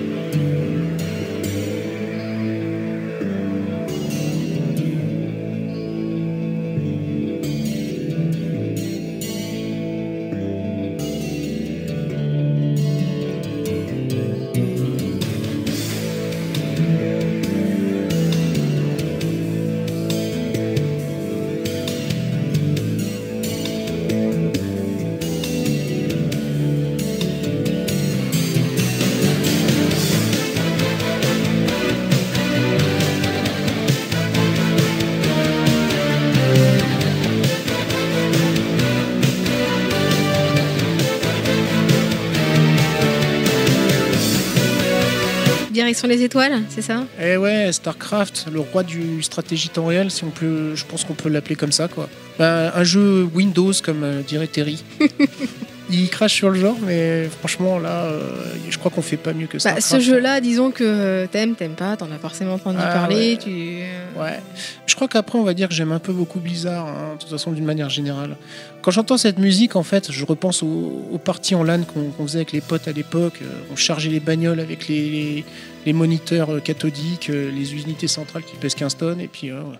Direction les étoiles, c'est ça? Et ouais, Starcraft, le roi du stratégie temps réel, si on peut, je pense qu'on peut l'appeler comme ça quoi. Ben, un jeu Windows comme euh, dirait Terry. [laughs] il crache sur le genre, mais franchement là, euh, je crois qu'on fait pas mieux que ça. bah, Ce jeu-là, disons que t'aimes, t'aimes pas, t'en as forcément entendu Ah, parler. ouais. Tu... euh, Ouais. Je crois qu'après, on va dire que j'aime un peu beaucoup Blizzard, hein, de toute façon, d'une manière générale. Quand j'entends cette musique, en fait, je repense aux, aux parties en LAN qu'on faisait avec les potes à l'époque. Euh, On chargeait les bagnoles avec les, les- les moniteurs euh, cathodiques, euh, les unités centrales qui pèsent 15 tonnes, et puis, euh, ouais.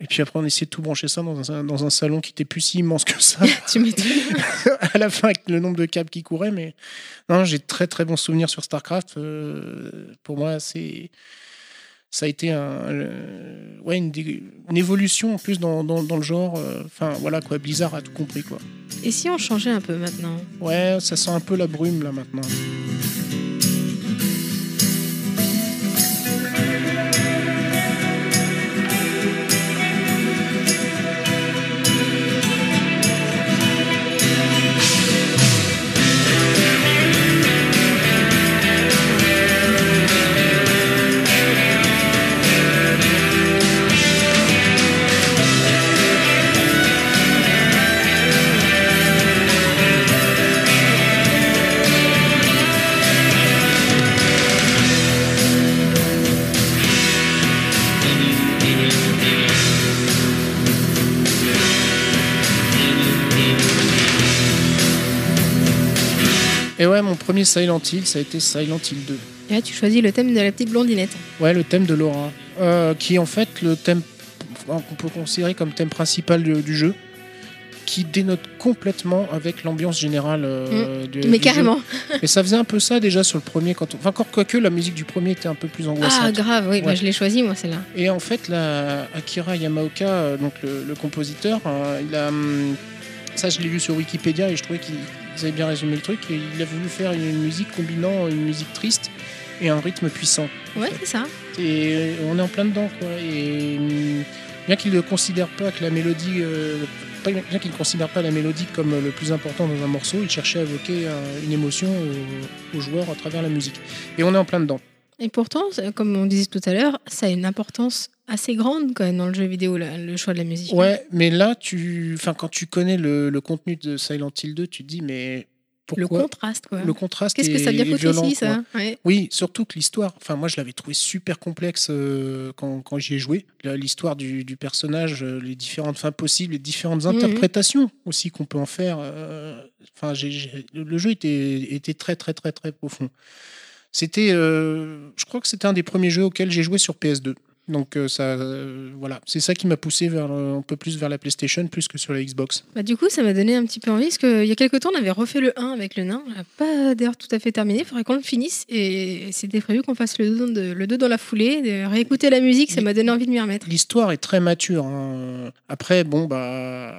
Et puis après, on essayait de tout brancher ça dans un, dans un salon qui était plus si immense que ça. [laughs] tu m'étonnes. [laughs] à la fin, avec le nombre de câbles qui couraient. Mais non, j'ai très très bons souvenirs sur StarCraft. Euh, pour moi, c'est ça a été un, ouais, une, dé- une évolution en plus dans, dans, dans le genre. euh, Enfin, voilà quoi, Blizzard a tout compris quoi. Et si on changeait un peu maintenant? Ouais, ça sent un peu la brume là maintenant. Premier Silent Hill, ça a été Silent Hill 2. Et là, tu choisis le thème de la petite blondinette. Ouais, le thème de Laura, euh, qui est en fait le thème qu'on peut considérer comme thème principal du, du jeu, qui dénote complètement avec l'ambiance générale euh, du, Mais du jeu. carrément. [laughs] Et ça faisait un peu ça déjà sur le premier. Quand on... Enfin, encore quoique la musique du premier était un peu plus angoissante. Ah, grave, oui, bah, Ouais. je l'ai choisi, moi, celle-là. Et en fait, la Akira Yamaoka, euh, donc le, le compositeur, euh, il a, hum, ça je l'ai lu sur Wikipédia et je trouvais qu'ils ils avaient bien résumé le truc. Et il a voulu faire une musique combinant une musique triste et un rythme puissant. Ouais, c'est ça. Et euh, on est en plein dedans, quoi. Et hum, bien qu'il ne considère pas que la mélodie, euh, bien qu'il ne considère pas la mélodie comme le plus important dans un morceau, il cherchait à évoquer euh, une émotion aux, aux joueurs à travers la musique. Et on est en plein dedans. Et pourtant, comme on disait tout à l'heure, ça a une importance assez grande quand même dans le jeu vidéo, là, le choix de la musique. Ouais, mais là, tu, enfin, quand tu connais le, le contenu de Silent Hill 2, tu te dis, mais Le pourquoi contraste, quoi. le contraste Qu'est-ce que ça vient foutre violent, ici, ça ouais. Oui, surtout que l'histoire, enfin moi je l'avais trouvé super complexe euh, quand, quand j'y ai joué. L'histoire du, du personnage, euh, les différentes fins possibles, les différentes Mhm. interprétations aussi qu'on peut en faire. euh, Enfin, le jeu était, était très très très très profond. C'était, euh, je crois que c'était un des premiers jeux auxquels j'ai joué sur PS2. Donc euh, ça, euh, voilà, c'est ça qui m'a poussé vers un peu plus vers la PlayStation plus que sur la Xbox. Bah, du coup, ça m'a donné un petit peu envie, parce qu'il y a quelques temps, on avait refait le 1 avec le nain. On l'a pas d'ailleurs tout à fait terminé, il faudrait qu'on le finisse. Et c'était prévu qu'on fasse le 2, de- le 2 dans la foulée, de réécouter la musique, ça m'a donné envie de m'y remettre. L'histoire est très mature. hein. Après, bon, bah.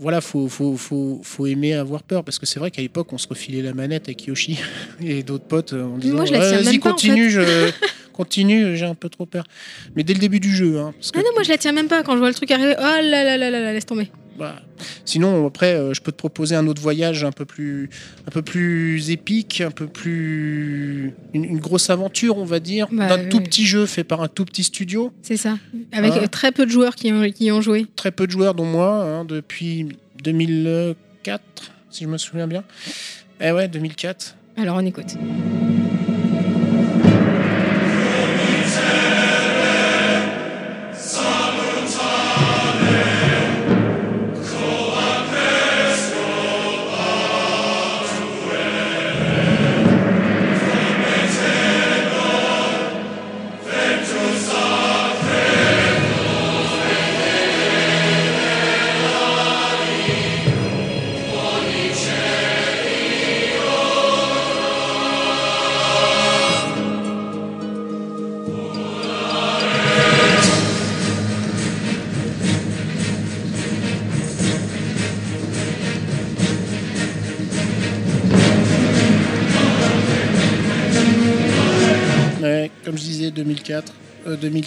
Voilà, faut, faut, faut, faut aimer avoir peur parce que c'est vrai qu'à l'époque on se refilait la manette avec Yoshi [laughs] et d'autres potes en disant moi, je la tiens vas-y même pas, en continue, je [laughs] continue, j'ai un peu trop peur. Mais dès le début du jeu, hein, parce que, Ah non, moi je la tiens même pas quand je vois le truc arriver. Oh là là là là là, laisse tomber. Bah, sinon après euh, je peux te proposer un autre voyage un peu plus, un peu plus épique, un peu plus une, une grosse aventure on va dire, Bah, d'un tout oui. petit jeu fait par un tout petit studio. C'est ça. Avec Ah. euh, très peu de joueurs qui ont, qui ont joué. très peu de joueurs, dont moi, hein, depuis 2004, si je me souviens bien. Eh ouais, 2004. Alors on écoute.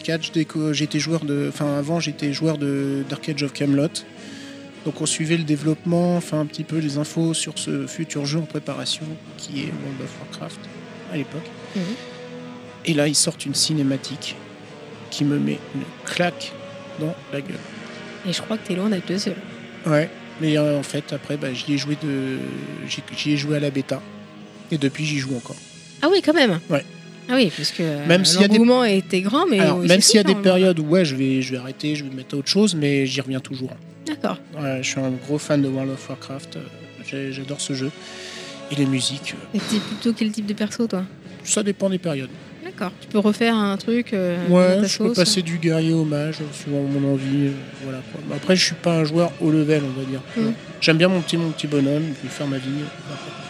2004, je déco- j'étais joueur de. Enfin, avant, j'étais joueur de d'Arcade of Camelot. Donc, on suivait le développement, enfin, un petit peu les infos sur ce futur jeu en préparation qui est World of Warcraft à l'époque. Mhm. Et là, ils sortent une cinématique qui me met une claque dans la gueule. Et je crois que t'es loin d'être le seul. Ouais, mais euh, en fait, après, bah, j'y ai joué de, j'y ai joué à la bêta, et depuis, j'y joue encore. Ah oui, quand même. Ouais. Ah oui, parce que Même y a des- l'engouement était grand, mais Alors, même s'il y a des périodes où ouais, je vais, je vais arrêter, je vais me mettre à autre chose, mais j'y reviens toujours. D'accord. Ouais, je suis un gros fan de World of Warcraft. euh, J'adore ce jeu. Et les musiques, euh, Et t'es plutôt quel type de perso, toi? Ça dépend des périodes. D'accord. Tu peux refaire un truc euh, Ouais, je peux passer du guerrier au mage, suivant mon envie. euh, voilà, quoi. Après, je suis pas un joueur haut level, on va dire. Mhm. J'aime bien mon petit, mon petit bonhomme, faire ma vie.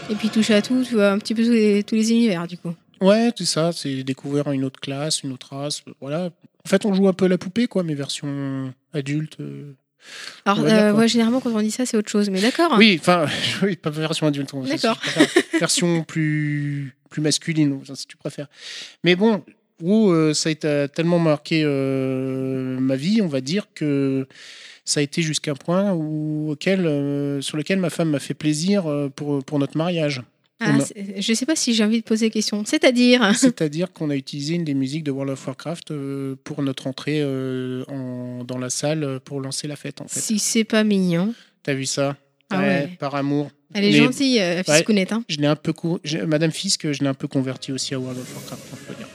Et puis touche à tout, tu vois, un petit peu tous les, tous les univers, du coup. Ouais, c'est ça, c'est découvrir une autre classe, une autre race. Voilà. En fait, on joue un peu à la poupée, quoi, mais version adulte. euh. Alors, dire, euh, ouais, généralement, quand on dit ça, c'est autre chose. Mais d'accord. Oui, enfin, [laughs] oui, pas version adulte. D'accord. version [laughs] plus, plus masculine, si tu préfères. Mais bon, WoW, euh, ça a tellement marqué ma vie, on va dire, que ça a été jusqu'à un point où, auquel, sur lequel ma femme m'a fait plaisir pour, pour notre mariage. Ah, a- je sais pas si j'ai envie de poser la question. C'est-à-dire [laughs] C'est-à-dire qu'on a utilisé une des musiques de World of Warcraft euh, pour notre entrée euh, en- dans la salle euh, pour lancer la fête, en fait. si c'est pas mignon. T'as vu ça? Ah ouais. Par amour. Elle est Mais- gentille, euh, Fiscounette, hein. Je l'ai un peu Madame Fisk, je l'ai un peu converti aussi à World of Warcraft, on peut dire.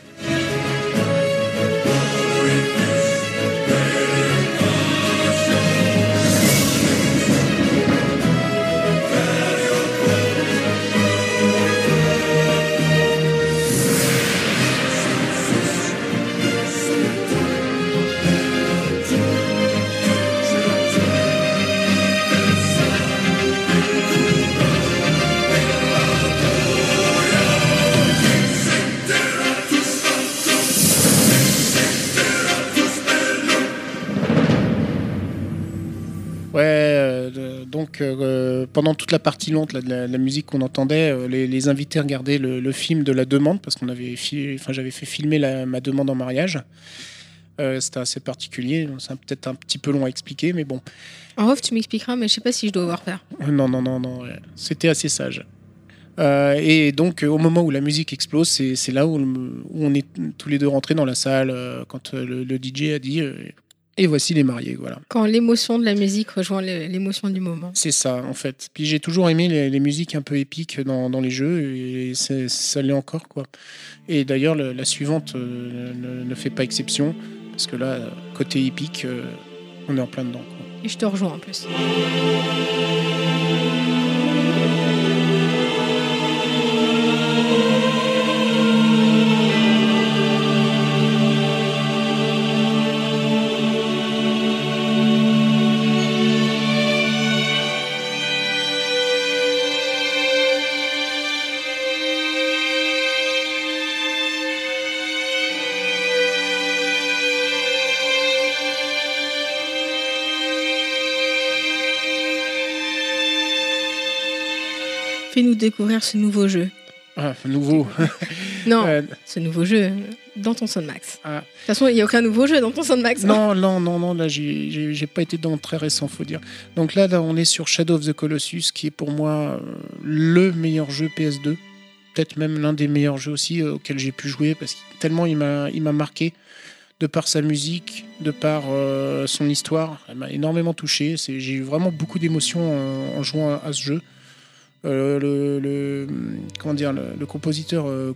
Ouais, euh, donc euh, pendant toute la partie lente là, de, la, de la musique qu'on entendait, euh, les, les invités regardaient le, le film de la demande parce qu'on avait, fi- enfin j'avais fait filmer la- ma demande en mariage. Euh, C'était assez particulier, c'est peut-être un petit peu long à expliquer, mais bon. En off, tu m'expliqueras, mais je sais pas si je dois voir faire. Non, non, non, non, c'était assez sage. Euh, et donc, au moment où la musique explose, c'est là où, on est tous les deux rentrés dans la salle quand le, le DJ a dit Et voici les mariés, voilà. Quand l'émotion de la musique rejoint l'émotion du moment. C'est ça, en fait. Puis j'ai toujours aimé les, les musiques un peu épiques dans, dans les jeux, et ça l'est encore, quoi. Et d'ailleurs, le- la suivante euh, ne, ne fait pas exception, parce que là, côté épique, euh, on est en plein dedans. quoi. Et je te rejoins en plus. Découvrir ce nouveau jeu. Ah, nouveau. [laughs] Non, Euh, ce nouveau jeu dans ton Soundmax. Ah. De toute façon, il n'y a aucun nouveau jeu dans ton Soundmax. hein. non, non, non, non, là, j'ai- pas été dans très récent, faut dire. Donc là, là, on est sur Shadow of the Colossus, qui est pour moi euh, le meilleur jeu PS2. Peut-être même l'un des meilleurs jeux aussi euh, auxquels j'ai pu jouer, parce que tellement il m'a marqué, de par sa musique, de par euh, son histoire. Elle m'a énormément touché. J'ai eu vraiment beaucoup d'émotions en, en jouant à, à ce jeu. Euh, le, le- comment dire, le, le compositeur euh,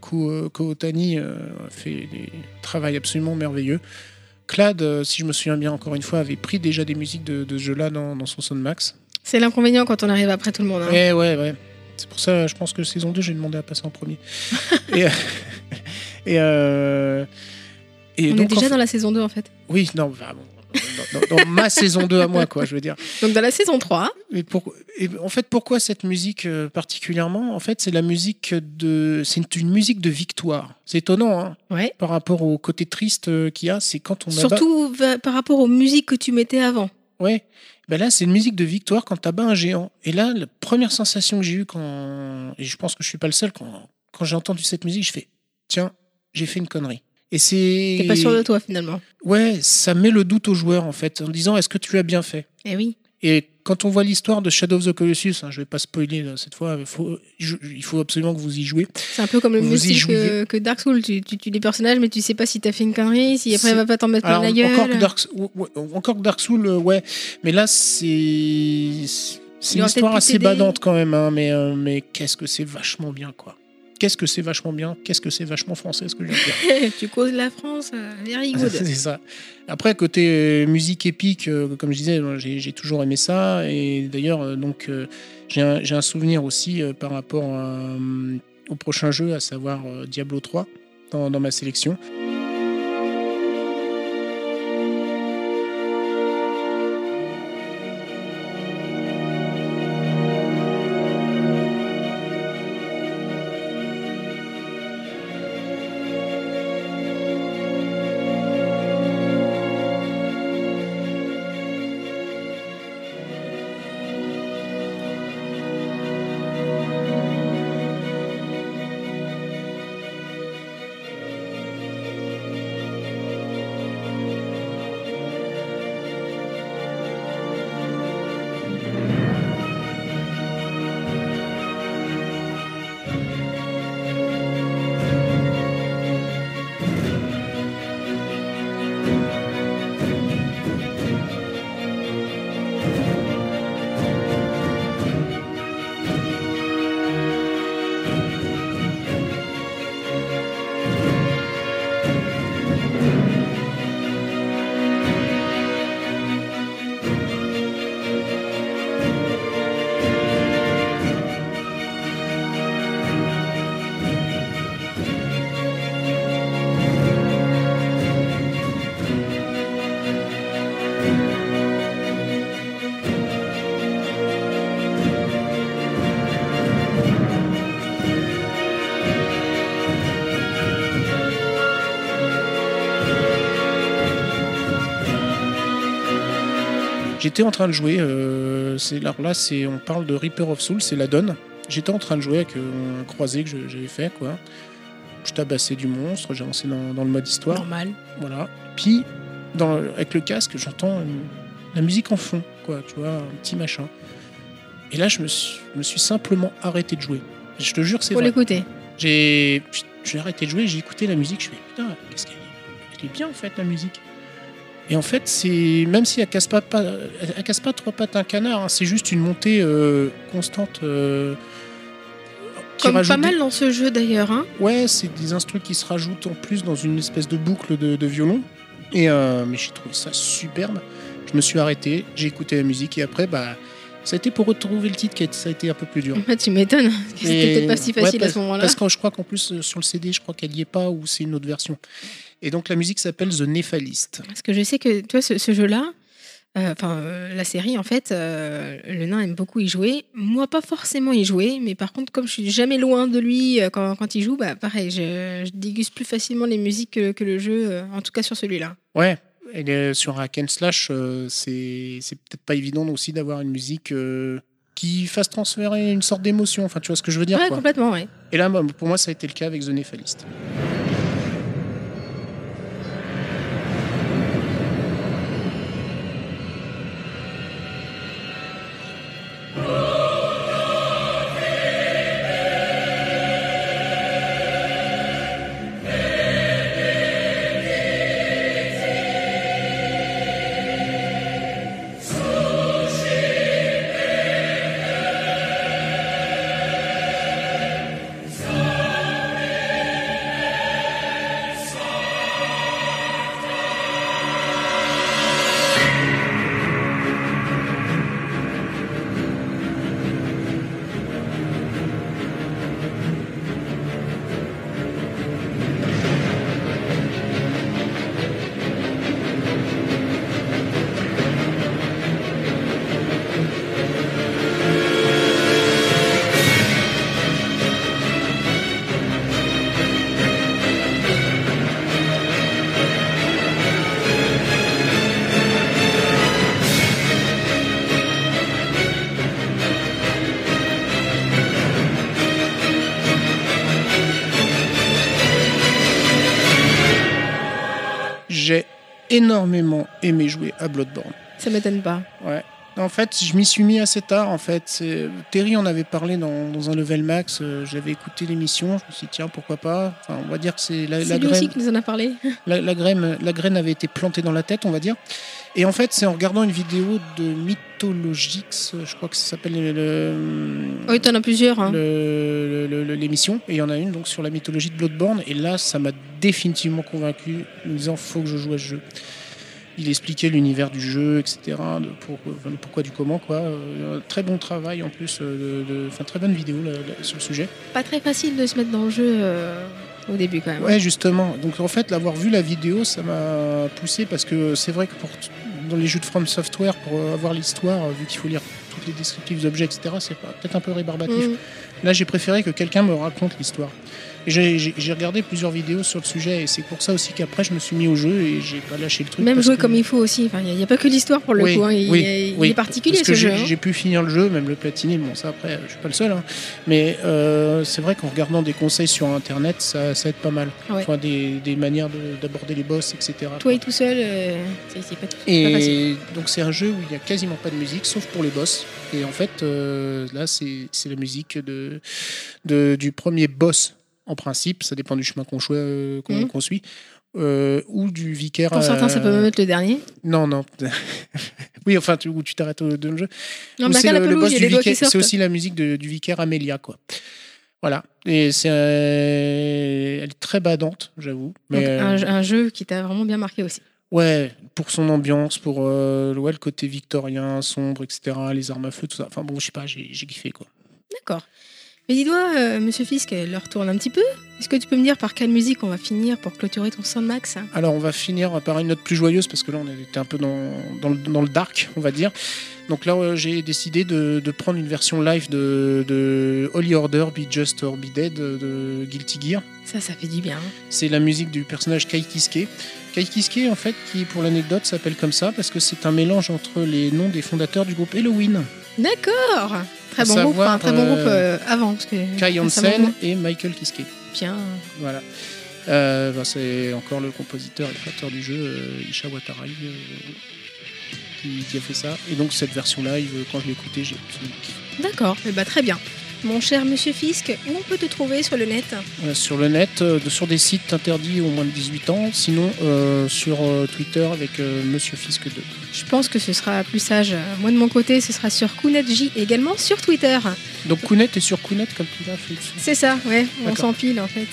Otani euh, fait des travail absolument merveilleux. Clad, euh, si je me souviens bien encore une fois, avait pris déjà des musiques de, de ce jeu-là dans, dans son Soundmax. C'est l'inconvénient quand on arrive après tout le monde. hein. Ouais, ouais, ouais. C'est pour ça, je pense que saison 2, j'ai demandé à passer en premier. [laughs] et euh, et, euh, et on donc, est déjà en fait- dans la saison 2 en fait. Oui, non, bah, bon, dans, ma saison 2 à moi, quoi, je veux dire. Donc dans la saison 3, Et, pour- et en fait, pourquoi cette musique euh, particulièrement? En fait, c'est la musique de, c'est une musique de victoire. C'est étonnant, hein, ouais. par rapport au côté triste euh, qu'il y a. C'est quand on abat- Surtout par rapport aux musiques que tu mettais avant. Ouais. Ben là, c'est une musique de victoire quand t'abats un géant. Et là, la première sensation que j'ai eue quand, et je pense que je suis pas le seul, quand, quand j'ai entendu cette musique, je fais, tiens, j'ai fait une connerie. Et c'est. T'es pas sûr de toi finalement. Ouais, ça met le doute au joueur en fait, en disant, est-ce que tu as bien fait? Eh oui. Et quand on voit l'histoire de Shadow of the Colossus, hein, je vais pas spoiler là, cette fois, il faut, je- il faut absolument que vous y jouez. C'est un peu comme le Vous y que, que Dark Souls. Tu, tu tues des personnages, mais tu sais pas si t'as fait une connerie, si après il va pas t'en mettre plein la gueule. encore, que Dark, ouais, ouais, encore que Dark Souls, euh, ouais. Mais là, c'est c'est une histoire assez badante quand même. hein, mais euh, mais qu'est-ce que c'est vachement bien, quoi. Qu'est-ce que c'est vachement bien Qu'est-ce que c'est vachement français, ce que je viens de dire [laughs] tu causes la France, euh, very [laughs] good. C'est ça. Après, côté euh, musique épique, euh, comme je disais, j'ai j'ai toujours aimé ça. Et d'ailleurs, donc, j'ai un, j'ai un souvenir aussi par rapport à, au prochain jeu, à savoir Diablo 3, dans, dans ma sélection. J'étais en train de jouer. euh, alors là, c'est on parle de Reaper of Soul, c'est la donne. J'étais en train de jouer avec euh, un croisé que j'avais fait quoi. Je tabassais du monstre, j'ai lancé dans, dans le mode histoire. Normal. Voilà. Puis, dans, avec le casque, j'entends une- la musique en fond, quoi, tu vois, un petit machin. Et là, je me suis, me suis simplement arrêté de jouer. Je te jure, c'est Pour l'écouter. J'ai j'ai arrêté de jouer, j'ai écouté la musique, je fais putain, qu'est-ce qu'elle est, elle est bien en fait la musique. Et en fait, c'est même si elle casse pas, pas- elle, elle casse pas trois pattes un canard, hein, c'est juste une montée euh, constante. euh, qui Comme rajoute pas des- mal dans ce jeu d'ailleurs. Hein. Ouais, c'est des instruments qui se rajoutent en plus dans une espèce de boucle de, de violon. Et euh, mais j'ai trouvé ça superbe. Je me suis arrêté, j'ai écouté la musique et après, bah, ça a été pour retrouver le titre qui a, ça a été un peu plus dur. [laughs] Tu m'étonnes. C'était peut-être pas si ouais, facile à ce moment-là. Parce que je crois qu'en plus sur le CD, je crois qu'elle y est pas ou c'est une autre version. Et donc la musique s'appelle The Nephalist. Parce que je sais que toi, ce, ce jeu-là, euh, enfin euh, la série, en fait, euh, le nain aime beaucoup y jouer. Moi, pas forcément y jouer, mais par contre, comme je suis jamais loin de lui euh, quand, quand il joue, bah pareil, je, je déguste plus facilement les musiques que, que le jeu, en tout cas sur celui-là. Ouais. Et sur un hack and slash, c'est c'est peut-être pas évident aussi d'avoir une musique qui fasse transférer une sorte d'émotion. Enfin, tu vois ce que je veux dire ouais, quoi. complètement, ouais. Et là, pour moi, ça a été le cas avec The Nephalist. Énormément aimé jouer à Bloodborne. Ça m'étonne pas. Ouais. En fait, je m'y suis mis assez tard. En fait, Terry en avait parlé dans, dans un level max. euh, J'avais écouté l'émission. Je me suis dit tiens pourquoi pas? Enfin, on va dire que c'est la, la lui graine. aussi qui nous en a parlé. [laughs] La, la graine, la graine avait été plantée dans la tête, on va dire. Et en fait, c'est en regardant une vidéo de Mythologix, je crois que ça s'appelle le- Oui, t'en as plusieurs. hein. l'émission. Et il y en a une donc sur la mythologie de Bloodborne. Et là, ça m'a définitivement convaincu, me disant faut que je joue à ce jeu. Il expliquait l'univers du jeu, etc. de pour- enfin, le pourquoi du comment, quoi. Euh, très bon travail en plus, euh, de, très bonne vidéo là, là, sur le sujet. Pas très facile de se mettre dans le jeu euh, au début quand même. Ouais, justement. Donc en fait, l'avoir vu la vidéo, ça m'a poussé parce que c'est vrai que pour, dans les jeux de From Software, pour avoir l'histoire, vu qu'il faut lire toutes les descriptifs d'objets, etc., c'est peut-être un peu rébarbatif. Mm. Là, j'ai préféré que quelqu'un me raconte l'histoire. Et j'ai- regardé plusieurs vidéos sur le sujet et c'est pour ça aussi qu'après, je me suis mis au jeu et j'ai pas lâché le truc. Même jouer que- comme il faut aussi. Enfin, Il n'y a, pas que l'histoire pour le Oui, coup. hein. Il, oui, est, il oui. est particulier Parce que ce jeu. j'ai hein. j'ai pu finir le jeu, même le platiner. Bon, ça après, je suis pas le seul. hein. Mais euh, c'est vrai qu'en regardant des conseils sur internet, ça, ça aide pas mal. Ah ouais. Enfin, des, des manières de- d'aborder les boss, etc. Toi et tout seul, euh, c'est pas, pas facile. Et donc c'est un jeu où il n'y a quasiment pas de musique, sauf pour les boss. Et en fait, euh, là, c'est c'est la musique de, de- du premier boss, en principe. Ça dépend du chemin qu'on euh, Mhm. suit. euh, ou du vicaire. Pour certains, ça peut euh, même être le dernier. Non, non. [laughs] oui, enfin, tu, où tu t'arrêtes au de le jeu. Non, c'est le, boss du vicaire. C'est aussi la musique de- du vicaire Amelia, quoi. Voilà. Et c'est euh, elle est très badante, j'avoue. Mais un, un jeu qui t'a vraiment bien marqué aussi. Ouais, pour son ambiance, pour euh, ouais, le côté victorien, sombre, etc., les armes à feu, tout ça. Enfin bon, je sais pas, j'ai j'ai kiffé quoi. D'accord. Mais dis-toi, euh, monsieur Fisk, l'heure tourne un petit peu. Est-ce que tu peux me dire par quelle musique on va finir pour clôturer ton Soundmax Alors on va finir par une note plus joyeuse parce que là on était un peu dans, dans, le, dans le dark, on va dire. Donc là euh, j'ai décidé de, de prendre une version live de, de Holy Order, Be Just or Be Dead de, de Guilty Gear. Ça, ça fait du bien. hein. C'est la musique du personnage Kai Kiske. Kai Kiske, en fait, qui pour l'anecdote s'appelle comme ça parce que c'est un mélange entre les noms des fondateurs du groupe Halloween, D'accord. Très bon groupe, enfin, très bon groupe euh, avant. Parce que Kai Hansen et Michael Kiske. Bien. Voilà. Euh, ben, c'est encore le compositeur et créateur du jeu, euh, Isha Watarai, euh, qui, qui a fait ça. Et donc cette version live, euh, quand je l'ai écoutée, j'ai. D'accord. Eh ben, très bien. Mon cher Monsieur Fisk, où on peut te trouver sur le net Euh, sur le net, euh, sur des sites interdits aux moins de 18 ans, sinon euh, sur Twitter avec euh, Monsieur Fisk 2. Je pense que ce sera plus sage. Moi, de mon côté, ce sera sur KounetJ et également sur Twitter. Donc Kounet est sur Kounet comme tu l'as fait. C'est ça, ouais, on s'empile en fait.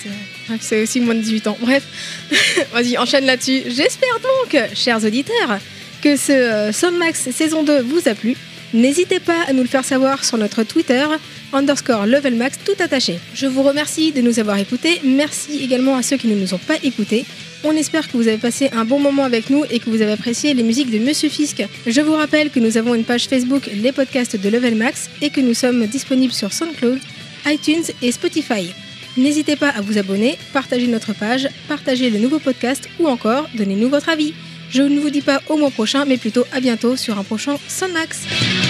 C'est aussi moins de 18 ans. Bref, [laughs] vas-y, enchaîne là-dessus. J'espère donc, chers auditeurs, que ce Soundmax saison 2 vous a plu. N'hésitez pas à nous le faire savoir sur notre Twitter, underscore levelmax tout attaché. Je vous remercie de nous avoir écoutés. Merci également à ceux qui ne nous ont pas écoutés. On espère que vous avez passé un bon moment avec nous et que vous avez apprécié les musiques de Monsieur Fisk. Je vous rappelle que nous avons une page Facebook, les podcasts de Level Max, et que nous sommes disponibles sur SoundCloud, iTunes et Spotify. N'hésitez pas à vous abonner, partager notre page, partager le nouveau podcast ou encore donnez-nous votre avis. Je ne vous dis pas au mois prochain, mais plutôt à bientôt sur un prochain Soundmax.